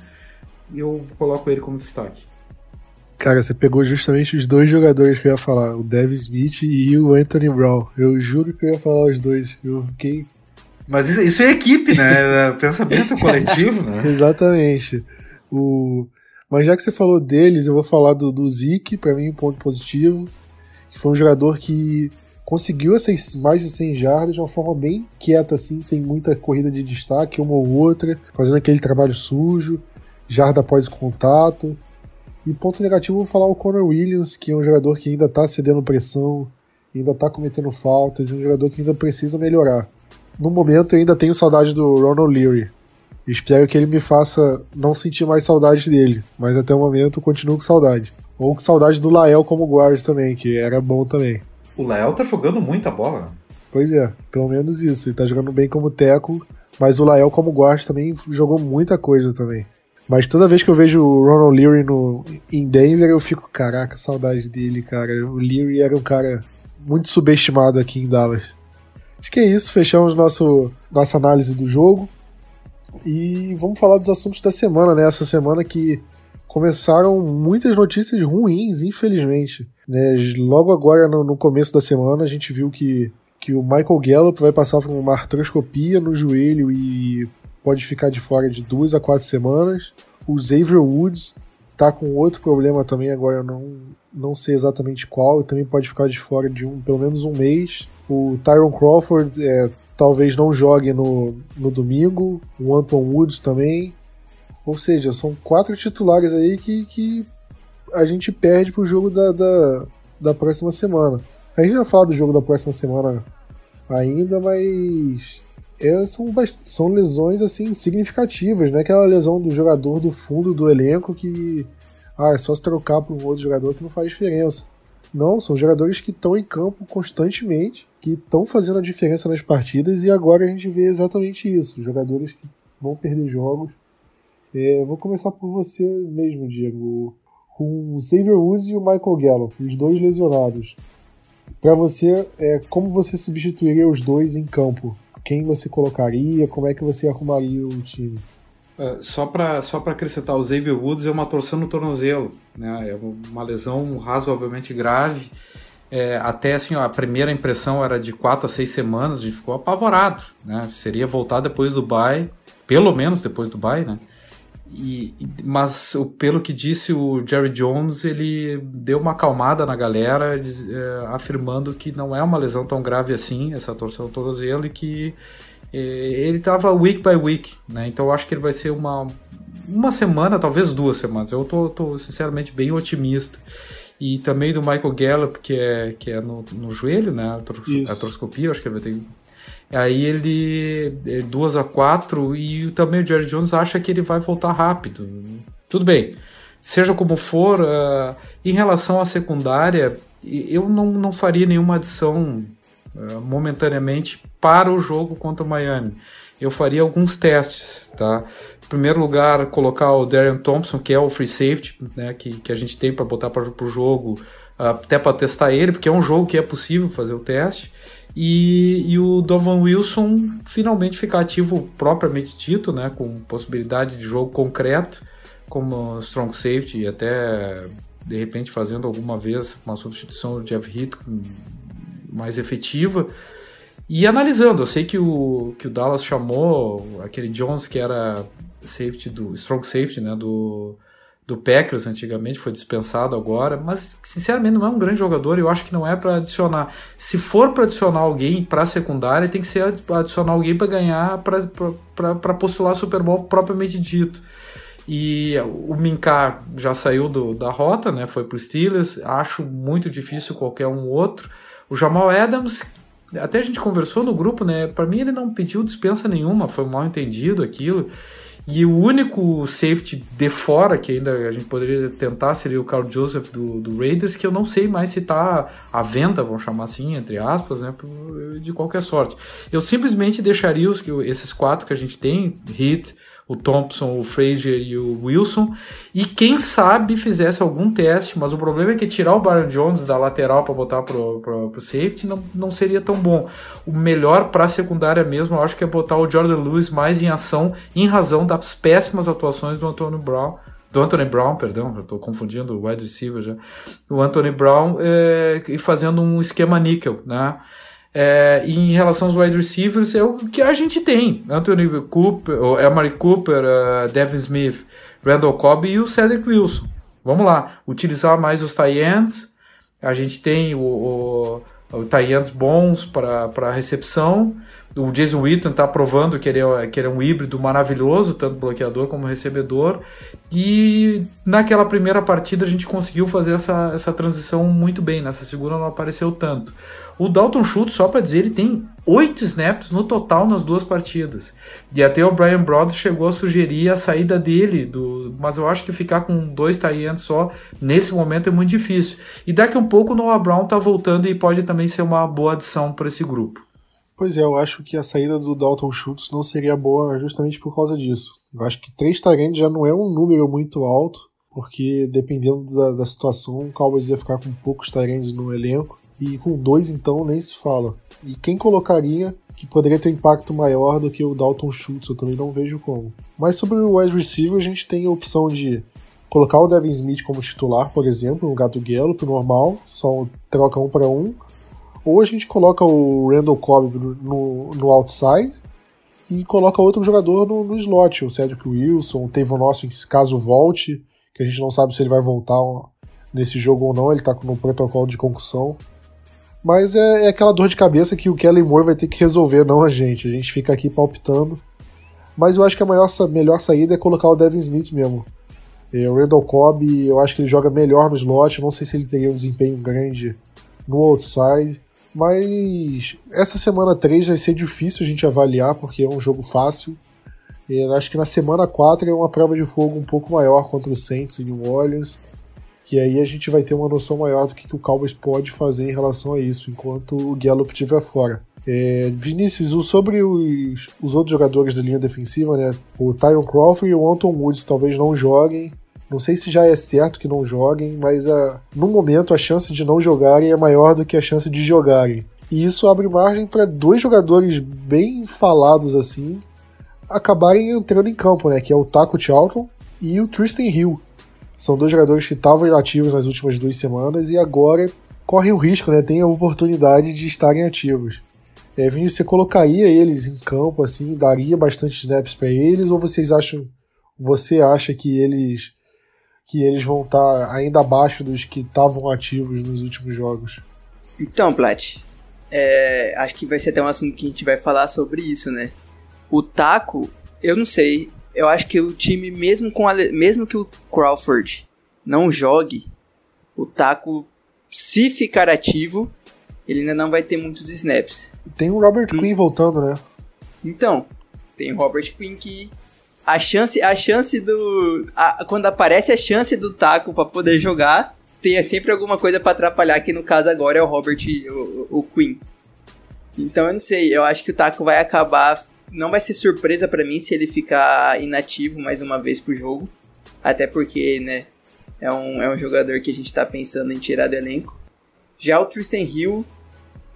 eu coloco ele como destaque. Cara, você pegou justamente os dois jogadores que eu ia falar, o Devin Smith e o Anthony Brown. Eu juro que eu ia falar os dois. Eu fiquei. Mas isso, isso é equipe, né? É pensamento coletivo, né? Exatamente. O... Mas já que você falou deles, eu vou falar do, do Zeke, para mim um ponto positivo, que foi um jogador que conseguiu essas mais de 100 jardas de uma forma bem quieta, assim, sem muita corrida de destaque, uma ou outra, fazendo aquele trabalho sujo, jarda após contato. E ponto negativo, vou falar o Conor Williams, que é um jogador que ainda está cedendo pressão, ainda está cometendo faltas, é um jogador que ainda precisa melhorar. No momento, eu ainda tenho saudade do Ronald Leary. Espero que ele me faça não sentir mais saudade dele, mas até o momento eu continuo com saudade. Ou com saudade do Lael como guarda também, que era bom também. O Lael tá jogando muita bola. Pois é, pelo menos isso. Ele tá jogando bem como teco, mas o Lael como guarda também jogou muita coisa também. Mas toda vez que eu vejo o Ronald Leary no, em Denver, eu fico, caraca, saudade dele, cara. O Leary era um cara muito subestimado aqui em Dallas. Acho que é isso, fechamos nosso, nossa análise do jogo. E vamos falar dos assuntos da semana, né? Essa semana que começaram muitas notícias ruins, infelizmente. Né? Logo agora, no, no, começo da semana, a gente viu que, que o Michael Gallup vai passar por uma artroscopia no joelho e pode ficar de fora de duas a quatro semanas. O Xavier Woods tá com outro problema também, agora eu não, não sei exatamente qual, também pode ficar de fora de um, pelo menos um mês. O Tyron Crawford é, talvez não jogue no, no domingo, o Anton Woods também. Ou seja, são quatro titulares aí que, que a gente perde pro jogo da, da, da próxima semana. A gente vai falar do jogo da próxima semana ainda, mas é, são, são lesões assim significativas, não é aquela lesão do jogador do fundo do elenco que ah, é só se trocar por um outro jogador que não faz diferença. Não, são jogadores que estão em campo constantemente, que estão fazendo a diferença nas partidas e agora a gente vê exatamente isso, jogadores que vão perder jogos. É, vou começar por você mesmo, Diego. Com o Xavier Woods e o Michael Gallup, os dois lesionados. Para você, é, como você substituiria os dois em campo? Quem você colocaria, como é que você arrumaria o time? Uh, só para só acrescentar, o Xavier Woods é uma torção no tornozelo, né? é uma lesão razoavelmente grave. É, até assim, ó, a primeira impressão era de 4 a 6 semanas, a gente ficou apavorado. Né? Seria voltar depois do bye, pelo menos depois do bye, né? E, mas pelo que disse o Jerry Jones, ele deu uma acalmada na galera, é, afirmando que não é uma lesão tão grave assim, essa torção do tornozelo, e que é, ele estava week by week, né? Então eu acho que ele vai ser uma, uma semana, talvez duas semanas. Eu tô, tô sinceramente bem otimista. E também do Michael Gallup, que é, que é no, no joelho, né? A artroscopia, acho que ele vai ter Aí ele, ele 2 a 4 e também o Jerry Jones acha que ele vai voltar rápido. Tudo bem. Seja como for, uh, em relação à secundária, eu não, não faria nenhuma adição uh, momentaneamente para o jogo contra o Miami. Eu faria alguns testes, tá? Em primeiro lugar, colocar o Darian Thompson, que é o free safety, né, que, que a gente tem para botar para o jogo, uh, até para testar ele, porque é um jogo que é possível fazer o teste. E, e o Dovan Wilson finalmente ficar ativo propriamente dito, né, com possibilidade de jogo concreto, como strong safety e até de repente fazendo alguma vez uma substituição do Jeff Heath mais efetiva. E analisando, eu sei que o, que o Dallas chamou aquele Jones que era safety do strong safety, né, do do Packers antigamente, foi dispensado agora, mas sinceramente não é um grande jogador e eu acho que não é para adicionar. Se for para adicionar alguém para secundária, tem que ser adicionar alguém para ganhar, para postular Super Bowl propriamente dito. E o Minkar já saiu do, da rota, né? Foi para os Steelers. Acho muito difícil qualquer um outro. O Jamal Adams, até a gente conversou no grupo, né? Para mim ele não pediu dispensa nenhuma, foi mal entendido aquilo. E o único safety de fora que ainda a gente poderia tentar seria o Carl Joseph do, do Raiders, que eu não sei mais se está à venda, vamos chamar assim, entre aspas, né, de qualquer sorte. Eu simplesmente deixaria os, esses quatro que a gente tem, Hit, o Thompson, o Frazier e o Wilson, e quem sabe fizesse algum teste, mas o problema é que tirar o Byron Jones da lateral para botar pro, pro, pro, safety não, não seria tão bom. O melhor para a secundária mesmo, eu acho que é botar o Jordan Lewis mais em ação, em razão das péssimas atuações do Antônio Brown, do Anthony Brown, perdão, eu estou confundindo o wide receiver já, o Anthony Brown, é, e fazendo um esquema níquel, né? É, em relação aos wide receivers, é o que a gente tem: Anthony Cooper, Emery Cooper, uh, Devin Smith, Randall Cobb e o Cedric Wilson. Vamos lá, utilizar mais os tight ends. A gente tem o, o, o tight ends bons para recepção. O Jason Witten está provando que ele, é, que ele é um híbrido maravilhoso, tanto bloqueador como recebedor. E naquela primeira partida a gente conseguiu fazer essa, essa transição muito bem. Nessa segunda não apareceu tanto. O Dalton Schultz, só para dizer, ele tem oito snaps no total nas duas partidas. E até o Brian Brothers chegou a sugerir a saída dele, do, mas eu acho que ficar com dois tie só nesse momento é muito difícil. E daqui a um pouco o Noah Brown tá voltando e pode também ser uma boa adição para esse grupo. Pois é, eu acho que a saída do Dalton Schultz não seria boa justamente por causa disso. Eu acho que três Tyrants já não é um número muito alto, porque dependendo da, da situação, o Cowboys ia ficar com poucos Tyrants no elenco. E com dois, então, nem se fala. E quem colocaria que poderia ter um impacto maior do que o Dalton Schultz? Eu também não vejo como. Mas sobre o wide receiver, a gente tem a opção de colocar o Devin Smith como titular, por exemplo, no Gato Gallup normal, só troca um para um, ou a gente coloca o Randall Cobb no, no outside e coloca outro jogador no, no slot, o Cedric Wilson, o Tavon Austin, caso volte, que a gente não sabe se ele vai voltar nesse jogo ou não, ele tá no protocolo de concussão. Mas é, é, aquela dor de cabeça que o Kelly Moore vai ter que resolver, não a gente. A gente fica aqui palpitando. Mas eu acho que a maior, melhor saída é colocar o Devin Smith mesmo. É, o Randall Cobb, eu acho que ele joga melhor no slot. Não sei se ele teria um desempenho grande no outside. Mas essa semana 3 vai ser difícil a gente avaliar, porque é um jogo fácil. Eu acho que na semana 4 é uma prova de fogo um pouco maior contra o Saints e New Orleans que aí a gente vai ter uma noção maior do que, que o Cowboys pode fazer em relação a isso, enquanto o Gallup estiver fora. É, Vinícius, sobre os, os outros jogadores da linha defensiva, né? O Tyron Crawford e o Anton Woods talvez não joguem. Não sei se já é certo que não joguem, mas a, ah, no momento a chance de não jogarem é maior do que a chance de jogarem. E isso abre margem para dois jogadores bem falados assim acabarem entrando em campo, né? Que é o Taco Charlton e o Tristan Hill. São dois jogadores que estavam inativos nas últimas duas semanas e agora correm o risco, né? Tem a oportunidade de estarem ativos. É, Vinícius, você colocaria eles em campo, assim, daria bastante snaps para eles, ou vocês acham, você acha que eles que eles vão estar tá ainda abaixo dos que estavam ativos nos últimos jogos? Então, Plat, é, acho que vai ser até um assunto que a gente vai falar sobre isso, né? O Taco, eu não sei, eu acho que o time, mesmo, com a, mesmo que o Crawford não jogue, o Taco, se ficar ativo, ele ainda não vai ter muitos snaps. Tem o Robert hum. Quinn voltando, né? Então, tem o Robert Quinn que a chance, a chance do a, quando aparece a chance do Taco para poder jogar, tem sempre alguma coisa para atrapalhar, que no caso agora é o Robert o, o Quinn. Então eu não sei, eu acho que o Taco vai acabar não vai ser surpresa para mim se ele ficar inativo mais uma vez pro jogo. Até porque, né, é um, é um jogador que a gente tá pensando em tirar do elenco. Já o Tristan Hill,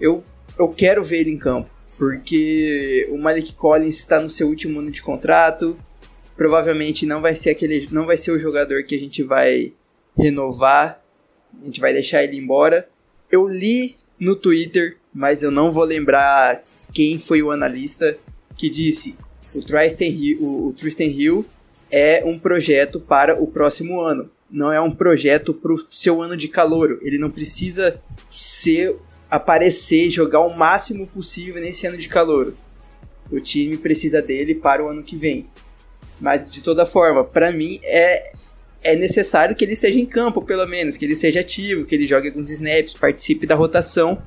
eu, eu quero ver ele em campo. Porque o Malik Collins está no seu último ano de contrato. Provavelmente não vai ser aquele. não vai ser o jogador que a gente vai renovar. A gente vai deixar ele embora. Eu li no Twitter, mas eu não vou lembrar quem foi o analista que disse o Tristan Hill, o, o Tristan Hill é um projeto para o próximo ano. Não é um projeto para o seu ano de calor. Ele não precisa ser aparecer, jogar o máximo possível nesse ano de calor. O time precisa dele para o ano que vem. Mas de toda forma, para mim é é necessário que ele esteja em campo, pelo menos, que ele seja ativo, que ele jogue alguns snaps, participe da rotação.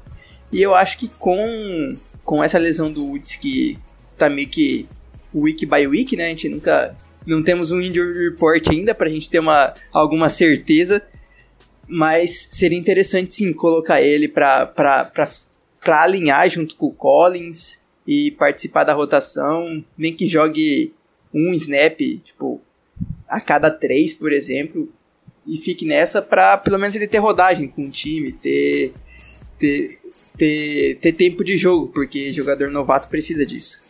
E eu acho que com com essa lesão do Woods que tá meio que week by week, né? A gente nunca. Não temos um injury report ainda pra gente ter uma, alguma certeza. Mas seria interessante sim colocar ele pra, pra, pra, pra alinhar junto com o Collins e participar da rotação. Nem que jogue um snap, tipo, a cada três, por exemplo. E fique nessa pra pelo menos ele ter rodagem com o time, ter, ter, ter, ter tempo de jogo, porque jogador novato precisa disso.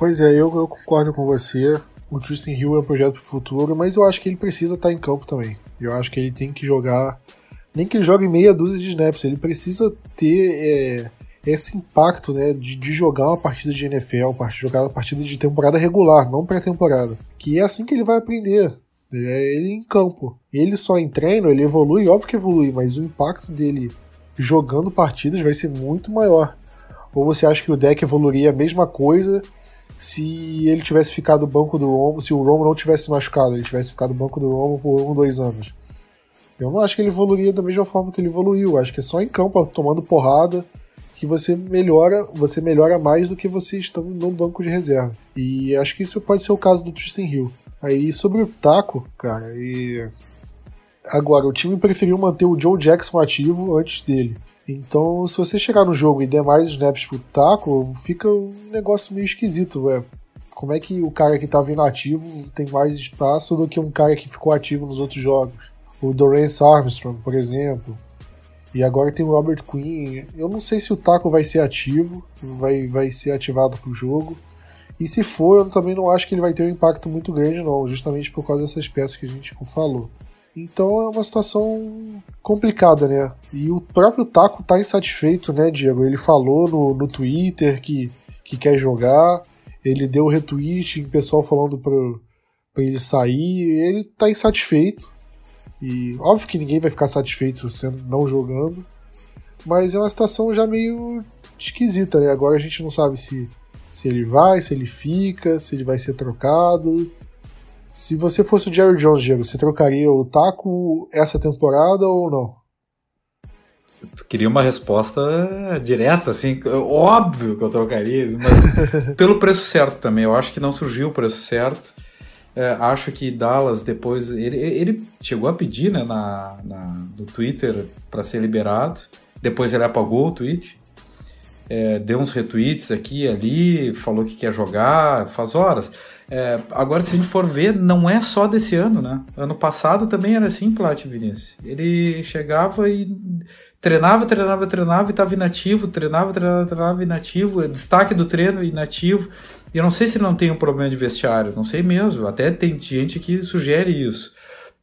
Pois é, eu, eu concordo com você. O Tristan Hill é um projeto pro futuro, mas eu acho que ele precisa estar tá em campo também. Eu acho que ele tem que jogar. Nem que ele jogue meia dúzia de snaps, ele precisa ter é, esse impacto né, de, de, jogar uma partida de NFL, jogar uma partida de temporada regular, não pré-temporada. Que é assim que ele vai aprender. É ele em campo. Ele só em treino, ele evolui, óbvio que evolui, mas o impacto dele jogando partidas vai ser muito maior. Ou você acha que o deck evoluiria a mesma coisa se ele tivesse ficado banco do Romo, se o Romo não tivesse machucado, ele tivesse ficado banco do Romo por um, dois anos. Eu não acho que ele evoluiria da mesma forma que ele evoluiu. Acho que é só em campo, tomando porrada, que você melhora, você melhora mais do que você estando no banco de reserva. E acho que isso pode ser o caso do Tristan Hill. Aí sobre o Taco, cara, e agora o time preferiu manter o Joe Jackson ativo antes dele. Então, se você chegar no jogo e der mais snaps pro taco, fica um negócio meio esquisito, é. Como é que o cara que tava inativo tem mais espaço do que um cara que ficou ativo nos outros jogos? O Dorance Armstrong, por exemplo. E agora tem o Robert Quinn. Eu não sei se o taco vai ser ativo, vai, vai ser ativado pro jogo. E se for, eu também não acho que ele vai ter um impacto muito grande, não, justamente por causa dessas peças que a gente falou. Então é uma situação complicada, né? E o próprio Taco tá insatisfeito, né, Diego? Ele falou no, no Twitter que, que quer jogar, ele deu retweet em pessoal falando pro, pra ele sair, ele tá insatisfeito. E óbvio que ninguém vai ficar satisfeito sendo não jogando, mas é uma situação já meio esquisita, né? Agora a gente não sabe se, se ele vai, se ele fica, se ele vai ser trocado. Se você fosse o Jerry Jones, Diego, você trocaria o Taco essa temporada ou não? Tu queria uma resposta direta, assim, óbvio que eu trocaria, mas pelo preço certo também. Eu acho que não surgiu o preço certo. É, acho que Dallas depois. Ele, ele chegou a pedir né, na, na no Twitter para ser liberado. Depois ele apagou o tweet. É, deu uns retweets aqui e ali, falou que quer jogar, faz horas. É, agora, se a gente for ver, não é só desse ano, né? Ano passado também era assim, Plat Vinícius. Ele chegava e treinava, treinava, treinava e estava inativo, treinava, treinava, treinava, inativo, destaque do treino, inativo. E eu não sei se ele não tem um problema de vestiário, não sei mesmo. Até tem gente que sugere isso.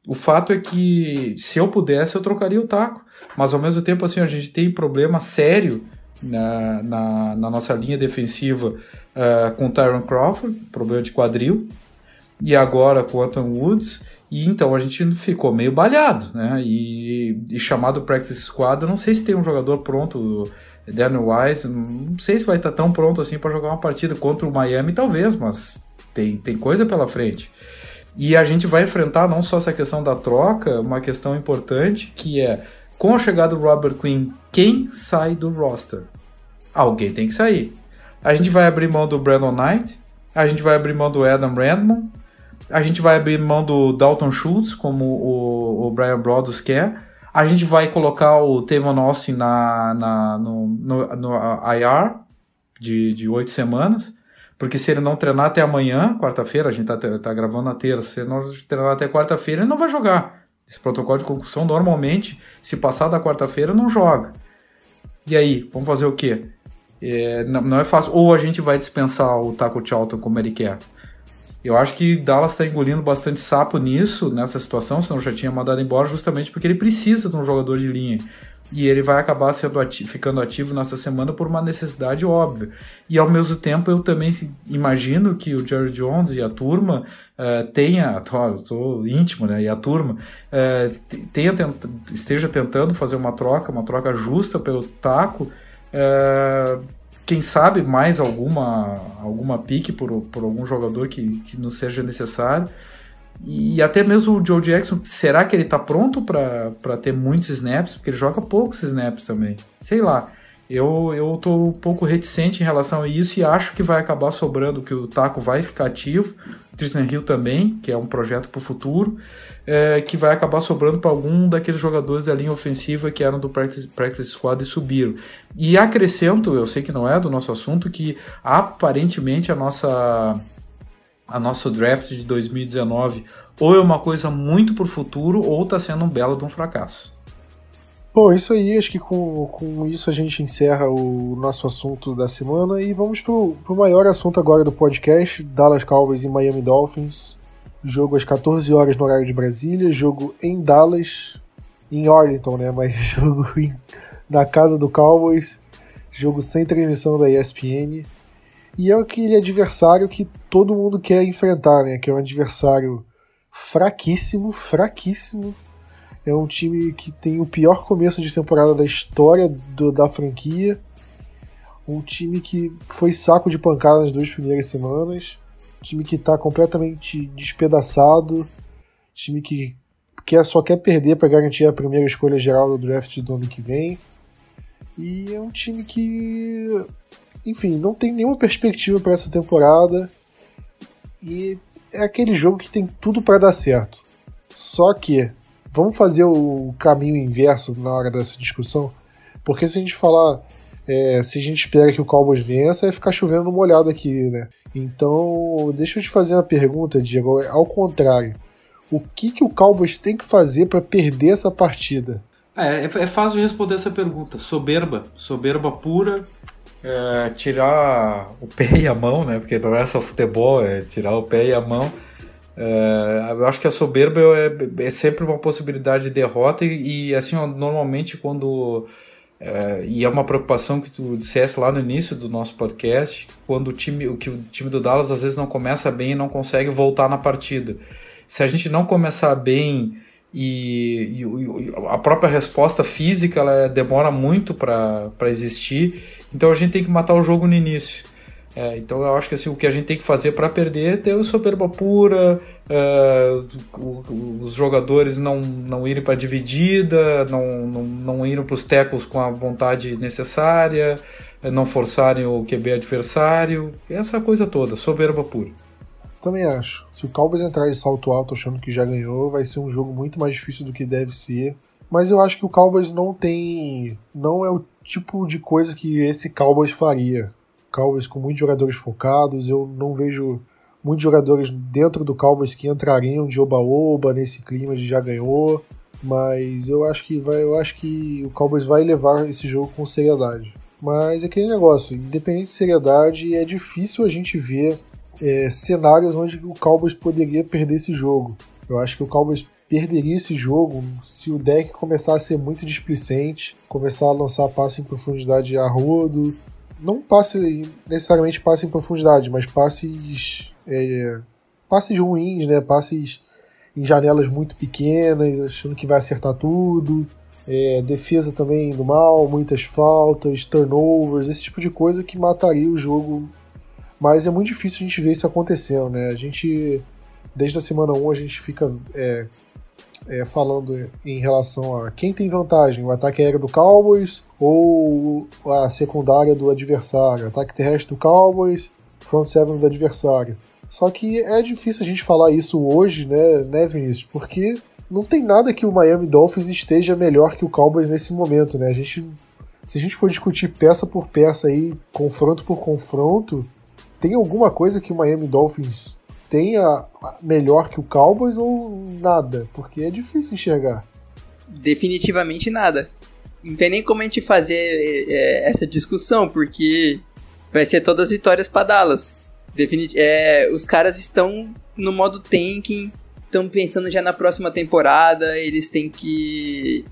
O fato é que se eu pudesse, eu trocaria o taco. Mas ao mesmo tempo, assim, a gente tem problema sério na, na, na nossa linha defensiva uh, com Tyron Crawford, problema de quadril, e agora com Anton Woods. E então a gente ficou meio balhado, né? E, e chamado Practice Squad, não sei se tem um jogador pronto, Daniel Wise, não sei se vai estar tão pronto assim para jogar uma partida contra o Miami, talvez, mas tem, tem coisa pela frente. E a gente vai enfrentar não só essa questão da troca, uma questão importante que é com a chegada do Robert Quinn, quem sai do roster? Alguém tem que sair. A gente vai abrir mão do Brandon Knight, a gente vai abrir mão do Adam Randman, a gente vai abrir mão do Dalton Schultz, como o, o Brian Broaddus quer, a gente vai colocar o Tevon Austin na, na, no, no, no IR de, de oito semanas, porque se ele não treinar até amanhã, quarta-feira, a gente tá, tá gravando na terça, se ele não treinar até quarta-feira, ele não vai jogar. Esse protocolo de concussão, normalmente, se passar da quarta-feira, não joga. E aí, vamos fazer o quê? É, não, não, é fácil. Ou a gente vai dispensar o Taco Charlton como ele quer. Eu acho que Dallas está engolindo bastante sapo nisso, nessa situação, senão já tinha mandado embora, justamente porque ele precisa de um jogador de linha e ele vai acabar sendo ficando ativo nessa semana por uma necessidade óbvia. E ao mesmo tempo eu também imagino que o Jerry Jones e a turma uh, tenha, tô, íntimo, né, e a turma uh, tenha, esteja tentando fazer uma troca, uma troca justa pelo taco. Uh, quem sabe mais alguma alguma pique por, por algum jogador que, que não seja necessário e até mesmo o Joe Jackson, será que ele tá pronto para ter muitos snaps? Porque ele joga poucos snaps também. Sei lá. Eu, eu tô um pouco reticente em relação a isso e acho que vai acabar sobrando, que o Taco vai ficar ativo, o Tristan Hill também, que é um projeto para o futuro, é, que vai acabar sobrando para algum daqueles jogadores da linha ofensiva que eram do practice, practice Squad e subiram. E acrescento, eu sei que não é do nosso assunto, que aparentemente a nossa a nosso draft de 2019 ou é uma coisa muito pro futuro ou tá sendo um belo de um fracasso. Bom, isso aí, acho que com, com isso a gente encerra o nosso assunto da semana e vamos pro, pro maior assunto agora do podcast, Dallas Cowboys e Miami Dolphins. Jogo às 14 horas no horário de Brasília, jogo em Dallas, em Arlington, né, mas jogo em, na casa do Cowboys, jogo sem transmissão da ESPN. E é aquele adversário que todo mundo quer enfrentar, né? Que é um adversário fraquíssimo, fraquíssimo. É um time que tem o pior começo de temporada da história do, da franquia. Um time que foi saco de pancada nas duas primeiras semanas. Time que está completamente despedaçado. Time que quer, só quer perder para garantir a primeira escolha geral do draft do ano que vem. E é um time que enfim, não tem nenhuma perspectiva para essa temporada. E é aquele jogo que tem tudo para dar certo. Só que vamos fazer o caminho inverso na hora dessa discussão, porque se a gente falar, é, se a gente espera que o Cowboys vença, vai ficar chovendo molhado aqui, né? Então, deixa eu te fazer uma pergunta, Diego. Ao contrário, o que, que o Cowboys tem que fazer para perder essa partida? É, é fácil de responder essa pergunta. Soberba, soberba pura, é, tirar o pé e a mão, né? Porque não é só futebol, é tirar o pé e a mão É, eu acho que a soberba é, é, sempre uma possibilidade de derrota e, e assim, ó, normalmente quando é, e é uma preocupação que tu dissesse lá no início do nosso podcast, quando o time, o que o time do Dallas às vezes não começa bem e não consegue voltar na partida. Se a gente não começar bem e, e, a própria resposta física ela demora muito para existir, então a gente tem que matar o jogo no início. É, então eu acho que assim, o que a gente tem que fazer para perder é ter o soberba pura, uh, os jogadores não, não irem para dividida, não, não, não irem para os tecos com a vontade necessária, não forçarem o QB adversário, essa coisa toda, soberba pura. Também acho. Se o Cowboys entrar de salto alto achando que já ganhou, vai ser um jogo muito mais difícil do que deve ser. Mas eu acho que o Cowboys não tem. Não é o tipo de coisa que esse Cowboys faria. Cowboys com muitos jogadores focados. Eu não vejo muitos jogadores dentro do Cowboys que entrariam de oba-oba nesse clima de já ganhou. Mas eu acho que vai, eu acho que o Cowboys vai levar esse jogo com seriedade. Mas é aquele negócio, independente de seriedade, é difícil a gente ver é, cenários onde o Cowboys poderia perder esse jogo. Eu acho que o Cowboys perderia esse jogo se o deck começar a ser muito displicente, começar a lançar passe em profundidade a rodo, não passe necessariamente passe em profundidade, mas passes é, passes ruins, né? Passes em janelas muito pequenas, achando que vai acertar tudo. É, defesa também do mal, muitas faltas, turnovers, esse tipo de coisa que mataria o jogo. Mas é muito difícil a gente ver isso acontecendo, né? A gente, desde a semana 1, a gente fica é, é, falando em relação a quem tem vantagem, o ataque aéreo do Cowboys ou a secundária do adversário, ataque terrestre do Cowboys, front seven do adversário. Só que é difícil a gente falar isso hoje, né, né, Vinícius? Porque não tem nada que o Miami Dolphins esteja melhor que o Cowboys nesse momento, né? A gente, se a gente for discutir peça por peça aí, confronto por confronto, tem alguma coisa que o Miami Dolphins tenha melhor que o Cowboys ou nada? Porque é difícil enxergar. Definitivamente nada. Não tem nem como a gente fazer é, essa discussão, porque vai ser todas as vitórias para Dallas. Definit é, os caras estão no modo tanking, estão pensando já na próxima temporada, eles têm que.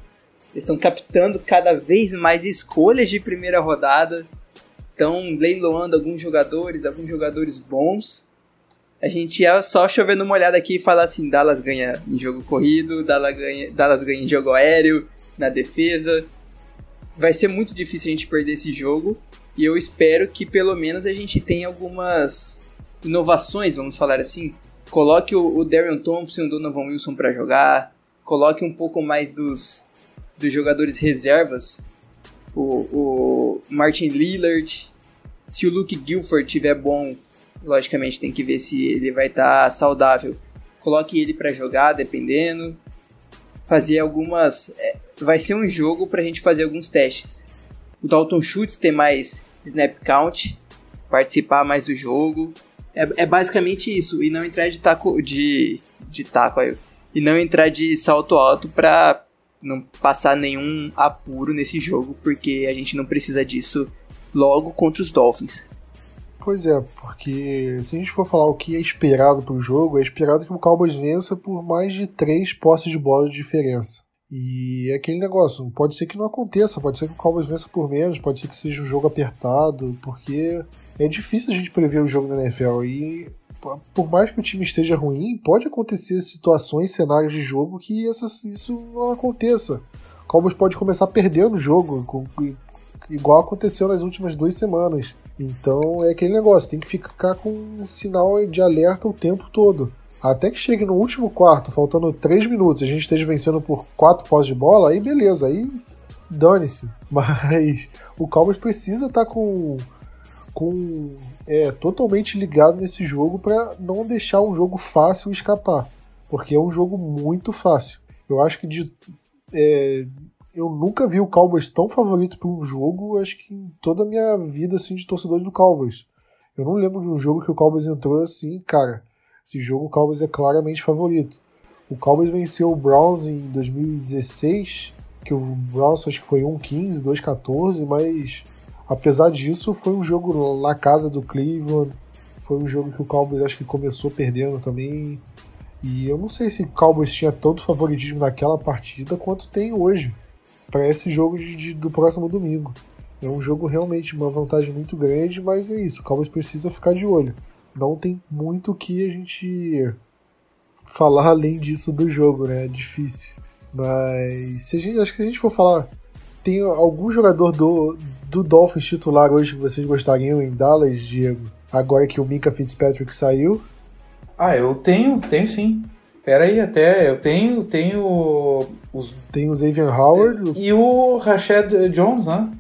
Estão captando cada vez mais escolhas de primeira rodada, estão leiloando alguns jogadores, alguns jogadores bons a gente ia só chovendo uma olhada aqui e falar assim: Dallas ganha em jogo corrido, Dallas ganha, Dallas ganha em jogo aéreo, na defesa. Vai ser muito difícil a gente perder esse jogo. E eu espero que pelo menos a gente tenha algumas inovações, vamos falar assim. Coloque o, o Darion Thompson e o Donovan Wilson para jogar. Coloque um pouco mais dos, dos jogadores reservas. O, o Martin Lillard. Se o Luke Guilford tiver bom, logicamente tem que ver se ele vai estar tá saudável. Coloque ele para jogar, dependendo. Fazer algumas. É, vai ser um jogo para a gente fazer alguns testes. O Dalton Schultz ter mais snap count, participar mais do jogo. É, é basicamente isso. E não entrar de taco. de. de taco aí. E não entrar de salto alto para não passar nenhum apuro nesse jogo, porque a gente não precisa disso logo contra os Dolphins. Pois é, porque se a gente for falar o que é esperado para o jogo, é esperado que o Cowboys vença por mais de três posses de bola de diferença. E é aquele negócio, pode ser que não aconteça, pode ser que o Cowboys vença por menos, pode ser que seja um jogo apertado, porque é difícil a gente prever o jogo da NFL e por mais que o time esteja ruim, pode acontecer situações, cenários de jogo que isso não aconteça. O Cowboys pode começar perdendo o jogo, igual aconteceu nas últimas duas semanas. Então é aquele negócio, tem que ficar com um sinal de alerta o tempo todo. Até que chegue no último quarto, faltando 3 minutos, a gente esteja vencendo por 4 pós de bola, aí beleza, aí dane-se. Mas o Cowboys precisa estar tá com, com é, totalmente ligado nesse jogo para não deixar um jogo fácil escapar. Porque é um jogo muito fácil. Eu acho que de, é, eu nunca vi o Cowboys tão favorito para um jogo, acho que em toda a minha vida assim, de torcedor do Cowboys. Eu não lembro de um jogo que o Cowboys entrou assim, cara, esse jogo o Cowboys é claramente favorito. O Cowboys venceu o Browns em 2016, que o Browns acho que foi 1-15, 2-14, mas apesar disso foi um jogo na casa do Cleveland, foi um jogo que o Cowboys acho que começou perdendo também. E eu não sei se o Cowboys tinha tanto favoritismo naquela partida quanto tem hoje para esse jogo de, de, do próximo domingo. É um jogo realmente uma vantagem muito grande, mas é isso. O Cowboys precisa ficar de olho. Não tem muito o que a gente falar além disso do jogo, né? É difícil. Mas se a gente, acho que se a gente for falar, tem algum jogador do, do Dolphins titular hoje que vocês gostariam em Dallas, Diego? Agora que o Mika Fitzpatrick saiu? Ah, eu tenho, tenho sim. Pera aí, até eu tenho, tenho os tem o Xavier Howard e o Rashad Jones, né?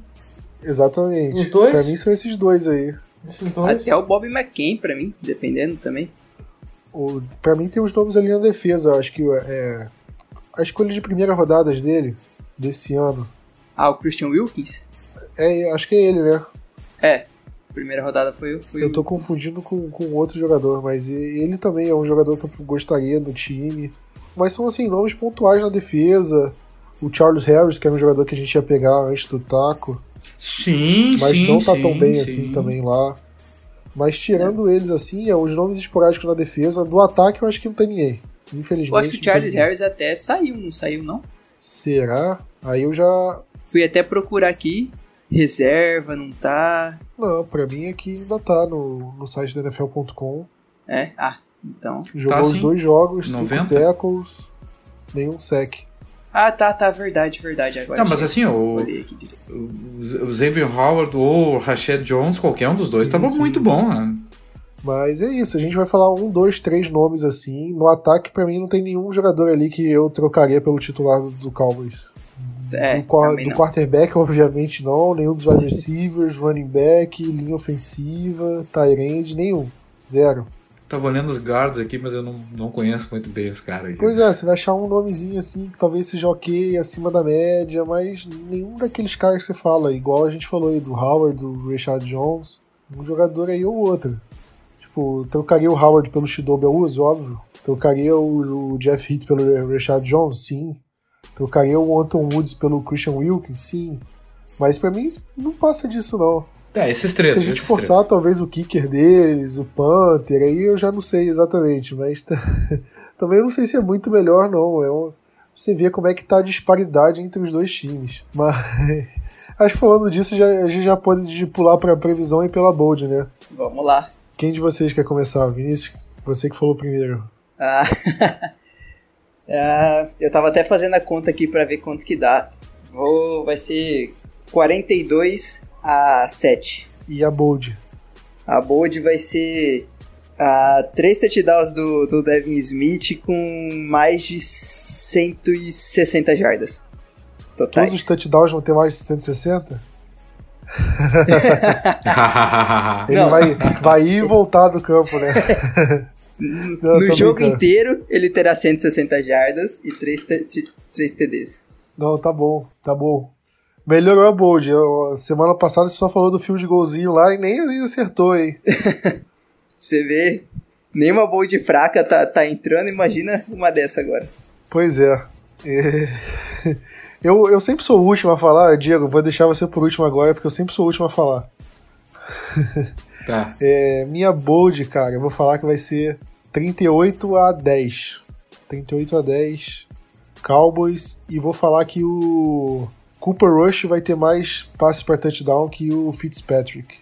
Exatamente. Os dois? Pra mim são esses dois aí. Esses dois. Até o Bob McCain pra mim, dependendo também. O, pra mim tem os nomes ali na defesa. Eu acho que é, a escolha de primeira rodadas dele, desse ano. Ah, o Christian Wilkins? É, acho que é ele, né? É, primeira rodada foi, foi Eu tô confundindo com, com outro jogador, mas ele também é um jogador que eu gostaria no time. Mas são assim, nomes pontuais na defesa. O Charles Harris, que era um jogador que a gente ia pegar antes do taco. Sim, mas sim, não tá sim, tão bem sim. assim também lá. Mas tirando eles assim, é, os nomes esporádicos na defesa, do ataque eu acho que não tem ninguém. Infelizmente. Eu acho que o Charles. Harris até saiu, não saiu não? Será? Aí eu já. Fui até procurar aqui, reserva, não tá. Não, pra mim aqui ainda tá no, no site da NFL.com. É? Ah, então. Jogou Tá, os sim. dois jogos, 90? 5 tackles, nenhum sec. Ah, tá, tá, verdade, verdade. Agora Tá, mas assim, o, o, o Xavier Howard ou o Rashad Jones, qualquer um dos dois, Sim, tava sim. muito bom, né? Mas é isso, a gente vai falar um, dois, três nomes assim. No ataque, pra mim, não tem nenhum jogador ali que eu trocaria pelo titular do Cowboys. É, do, do quarterback, obviamente, não. Nenhum dos wide receivers, running back, linha ofensiva, tight end, nenhum. Zero. Tava olhando os guards aqui, mas eu não, não conheço muito bem os caras aqui. Pois é, você vai achar um nomezinho assim que talvez seja ok, acima da média, mas nenhum daqueles caras que você fala, igual a gente falou aí do Howard, do Rashad Jones, um jogador aí ou outro. Tipo, trocaria o Howard pelo Shidobi Awuzie, óbvio. Trocaria o, o Jeff Heath pelo Rashad Jones, sim. Trocaria o Anton Woods pelo Christian Wilkins, sim. Mas pra mim não passa disso não. É, esses três. Se a gente forçar, talvez o kicker deles, o Panther, aí eu já não sei exatamente, mas também eu não sei se é muito melhor, não. É um- Você vê como é que tá a disparidade entre os dois times. Mas acho que falando disso, já, a gente já pode pular pra previsão e pela bold, né? Vamos lá. Quem de vocês quer começar? Vinícius, você que falou primeiro. Ah, Ah, eu tava até fazendo a conta aqui pra ver quanto que dá. Vou, vai ser 42 a 7. E a bold? A bold vai ser a 3 touchdowns do, do Devin Smith com mais de 160 jardas. Totais. Todos os touchdowns vão ter mais de 160? Ele Não. vai, vai ir e voltar do campo, né? Não, no jogo brincando. inteiro, ele terá 160 jardas e 3, 3 TDs. Não, tá bom, tá bom. Melhorou a bold. Semana passada você só falou do fio de golzinho lá e nem, nem acertou, hein? Você vê, nenhuma bold fraca tá, tá entrando, imagina uma dessa agora. Pois é. É. Eu, eu sempre sou o último a falar, Diego, vou deixar você por último agora, porque eu sempre sou o último a falar. Tá. É, minha bold, cara, eu vou falar que vai ser 38 a 10. 38 a 10 Cowboys. E vou falar que o Cooper Rush vai ter mais passes para touchdown que o Fitzpatrick.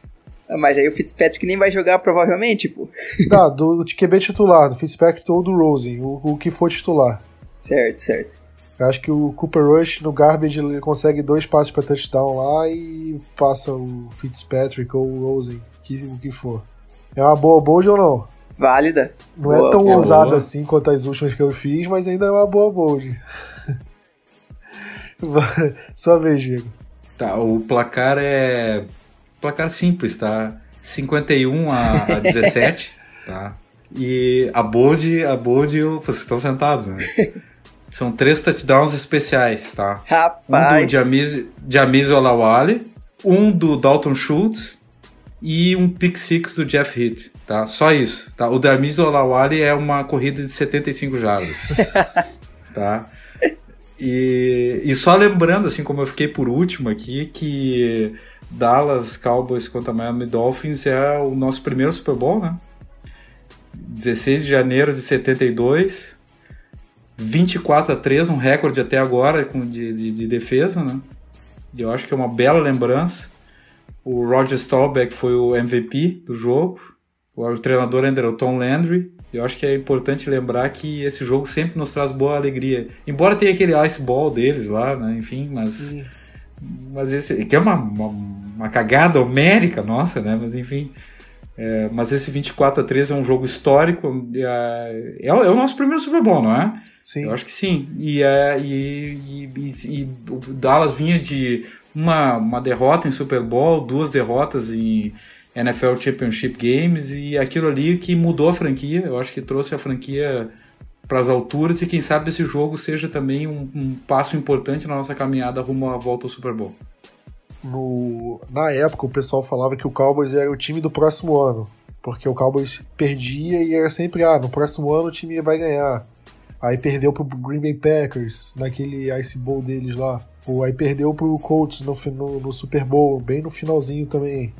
Ah, Mas aí o Fitzpatrick nem vai jogar provavelmente, pô. Tá, do QB titular, do Fitzpatrick ou do Rosen, o, o que for titular. Certo, certo. Eu acho que o Cooper Rush no Garbage ele consegue dois passes para touchdown lá e passa o Fitzpatrick ou o Rosen, que, o que for. É uma boa bold ou não? Válida. Não é Boa, tão boa. ousada assim quanto as últimas que eu fiz, mas ainda é uma boa bold. Sua vez, Diego. Tá, o placar é. Placar simples, tá? 51 a, a 17, tá? E a bold, a bold, vocês estão sentados, né? São três touchdowns especiais, tá? Um Rapaz. do Jamiz, Jamiz Olawale, um do Dalton Schultz e um pick six do Jeff Heath, tá? Só isso, tá? O Jamiz Olawale é uma corrida de 75 jardas, tá? E, e só lembrando, assim como eu fiquei por último aqui, que Dallas Cowboys contra Miami Dolphins é o nosso primeiro Super Bowl, né? 16 de janeiro de 72, 24 a 3, um recorde até agora de, de, de defesa, né? E eu acho que é uma bela lembrança. O Roger Staubach foi o MVP do jogo. O treinador ainda era o Tom Landry. Eu acho que é importante lembrar que esse jogo sempre nos traz boa alegria. Embora tenha aquele ice ball deles lá, né? Enfim, mas. Sim. Mas esse. Que é uma, uma, uma cagada homérica nossa, né? Mas enfim. É, mas esse 24 a 13 é um jogo histórico. É, é, é, o nosso primeiro Super Bowl, não é? Sim. Eu acho que sim. E, é, e, e, e, o Dallas vinha de uma, uma derrota em Super Bowl, duas derrotas em NFL Championship Games, e aquilo ali que mudou a franquia. Eu acho que trouxe a franquia para as alturas e quem sabe esse jogo seja também um, um passo importante na nossa caminhada rumo à volta ao Super Bowl no, na época o pessoal falava que o Cowboys era o time do próximo ano. Porque o Cowboys perdia e era sempre, ah, no próximo ano o time vai ganhar. Aí perdeu pro Green Bay Packers, naquele Ice Bowl deles lá. Ou aí perdeu pro Colts no, no, no Super Bowl, bem no finalzinho também.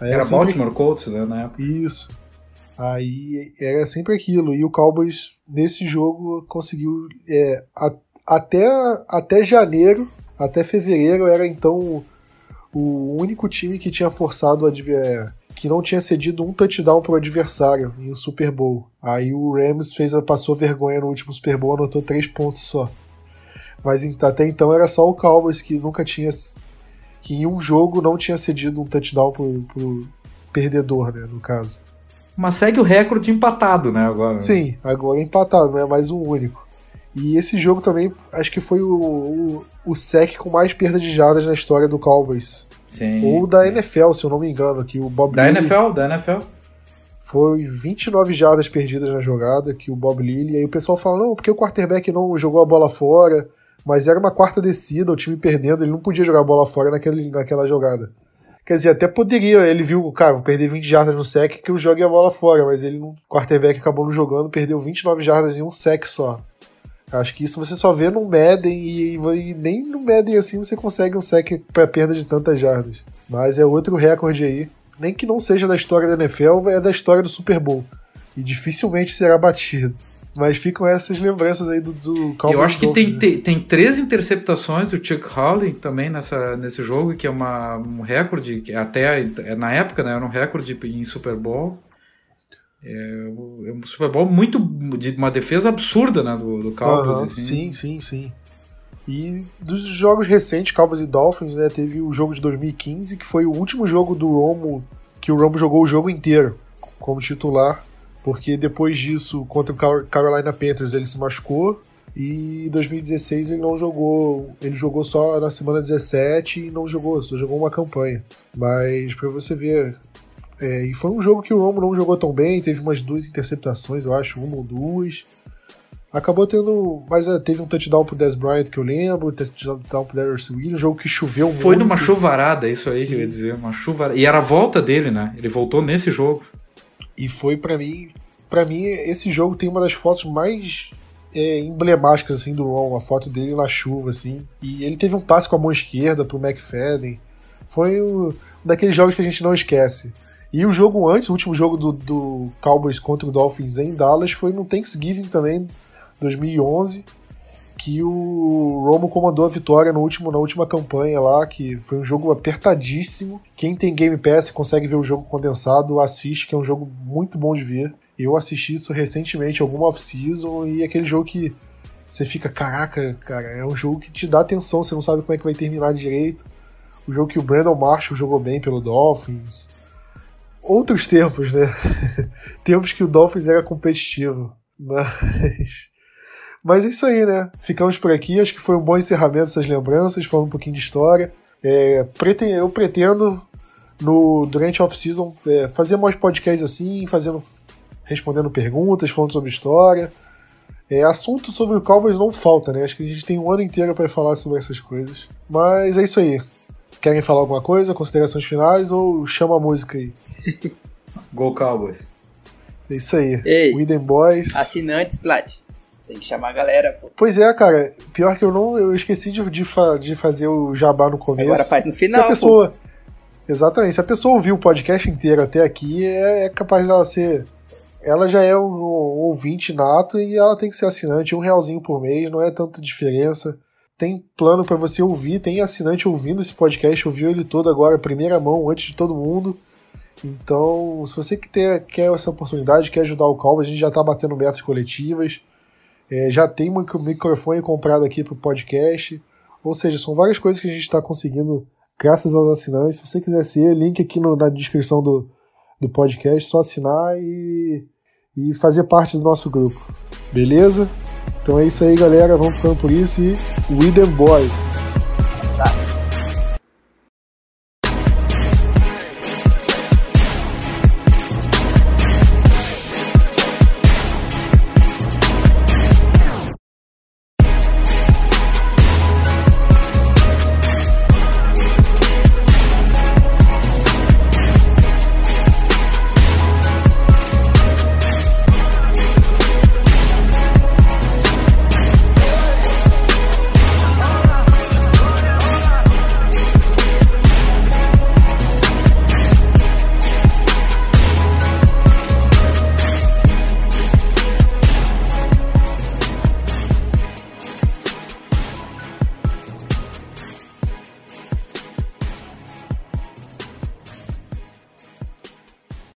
Aí era, era sempre... Baltimore Colts, né, na época. Isso. Aí era sempre aquilo. E o Cowboys, nesse jogo, conseguiu. É, a, até, até janeiro, até fevereiro, era então o único time que tinha forçado é, que não tinha cedido um touchdown pro adversário em um Super Bowl. Aí o Rams fez a, passou vergonha no último Super Bowl, anotou três pontos só. Mas até então era só o Cowboys que nunca tinha que em um jogo não tinha cedido um touchdown pro, pro perdedor, né, no caso. Mas segue o recorde empatado, né, agora. Sim, agora empatado, não é mais um único. E esse jogo também, acho que foi o, o, o sec com mais perda de jardas na história do Cowboys. Sim. Ou da NFL, se eu não me engano, que o Bob Da Lilly NFL, da NFL. Foi 29 jardas perdidas na jogada, que o Bob Lilly. E aí o pessoal fala, não, porque o quarterback não jogou a bola fora. Mas era uma quarta descida, o time perdendo, ele não podia jogar a bola fora naquele, naquela jogada. Quer dizer, até poderia, ele viu, cara, vou perder 20 jardas no sec que eu jogue a bola fora, mas ele, o quarterback acabou não jogando, perdeu 29 jardas em um sec só. Acho que isso você só vê no Madden e, e nem no Madden assim você consegue um sec para perda de tantas jardas. Mas é outro recorde aí. Nem que não seja da história da NFL, é da história do Super Bowl. E dificilmente será batido. Mas ficam essas lembranças aí do, do Cowboys Eu acho que tem, né? tem, três interceptações do Chuck Howley também nessa, nesse jogo, que é uma, um recorde, até na época né, era um recorde em Super Bowl. É, é um Super Bowl muito de uma defesa absurda, né, do, do Cowboys. Uhum, assim. Sim, sim, sim. E dos jogos recentes, Cowboys e Dolphins, né, teve o jogo de 2015, que foi o último jogo do Romo que o Romo jogou o jogo inteiro como titular, porque depois disso, contra o Carolina Panthers, ele se machucou e em 2016 ele não jogou, ele jogou só na semana 17 e não jogou, só jogou uma campanha. Mas para você ver, é, e foi um jogo que o Romo não jogou tão bem, teve umas duas interceptações, eu acho, uma ou duas. Acabou tendo. Mas é, teve um touchdown pro Des Bryant que eu lembro, touchdown pro Darius Williams, jogo que choveu Foi muito. numa chuvarada, isso aí Sim. que eu ia dizer, uma chuvarada. E era a volta dele, né? Ele voltou nesse jogo. E foi para mim. para mim, esse jogo tem uma das fotos mais é, emblemáticas assim do Ron, a foto dele na chuva, assim. E ele teve um passe com a mão esquerda pro McFadden. Foi um daqueles jogos que a gente não esquece. E o jogo antes, o último jogo do, do Cowboys contra o Dolphins em Dallas foi no Thanksgiving também, 2011, que o Romo comandou a vitória no último, na última campanha lá, que foi um jogo apertadíssimo. Quem tem Game Pass consegue ver o jogo condensado, assiste, que é um jogo muito bom de ver. Eu assisti isso recentemente, alguma off-season, e é aquele jogo que você fica, caraca, cara, é um jogo que te dá atenção, você não sabe como é que vai terminar direito. O jogo que o Brandon Marshall jogou bem pelo Dolphins outros tempos, né? tempos que o Dolphins era competitivo. Mas. Mas é isso aí, né? Ficamos por aqui. Acho que foi um bom encerramento dessas lembranças, falando um pouquinho de história. É, eu pretendo, no, durante a off-season, é, fazer mais podcasts assim, fazendo, respondendo perguntas, falando sobre história. É, assunto sobre o Cowboys não falta, né? Acho que a gente tem um ano inteiro para falar sobre essas coisas. Mas é isso aí. Querem falar alguma coisa? Considerações finais ou chama a música aí? Go Cowboys. É isso aí. Ei, Widen Boys. Assinantes, Plat. Tem que chamar a galera, pô. Pois é, cara. Pior que eu não. Eu esqueci de, de, fa, de fazer o jabá no começo. Agora faz no final. Se a pessoa. Pô. Exatamente. Se a pessoa ouviu o podcast inteiro até aqui, é, é capaz dela ser ela já é um, um ouvinte nato e ela tem que ser assinante, um realzinho por mês, não é tanta diferença. Tem plano para você ouvir, tem assinante ouvindo esse podcast, ouviu ele todo agora, primeira mão, antes de todo mundo. Então, se você quer, quer essa oportunidade, quer ajudar o Calma, a gente já está batendo metas coletivas, é, já tem um microfone comprado aqui para o podcast. Ou seja, são várias coisas que a gente está conseguindo graças aos assinantes. Se você quiser ser, link aqui no, na descrição do, do podcast, só assinar e, e fazer parte do nosso grupo. Beleza? Então é isso aí, galera. Vamos ficando por isso e We The Boys.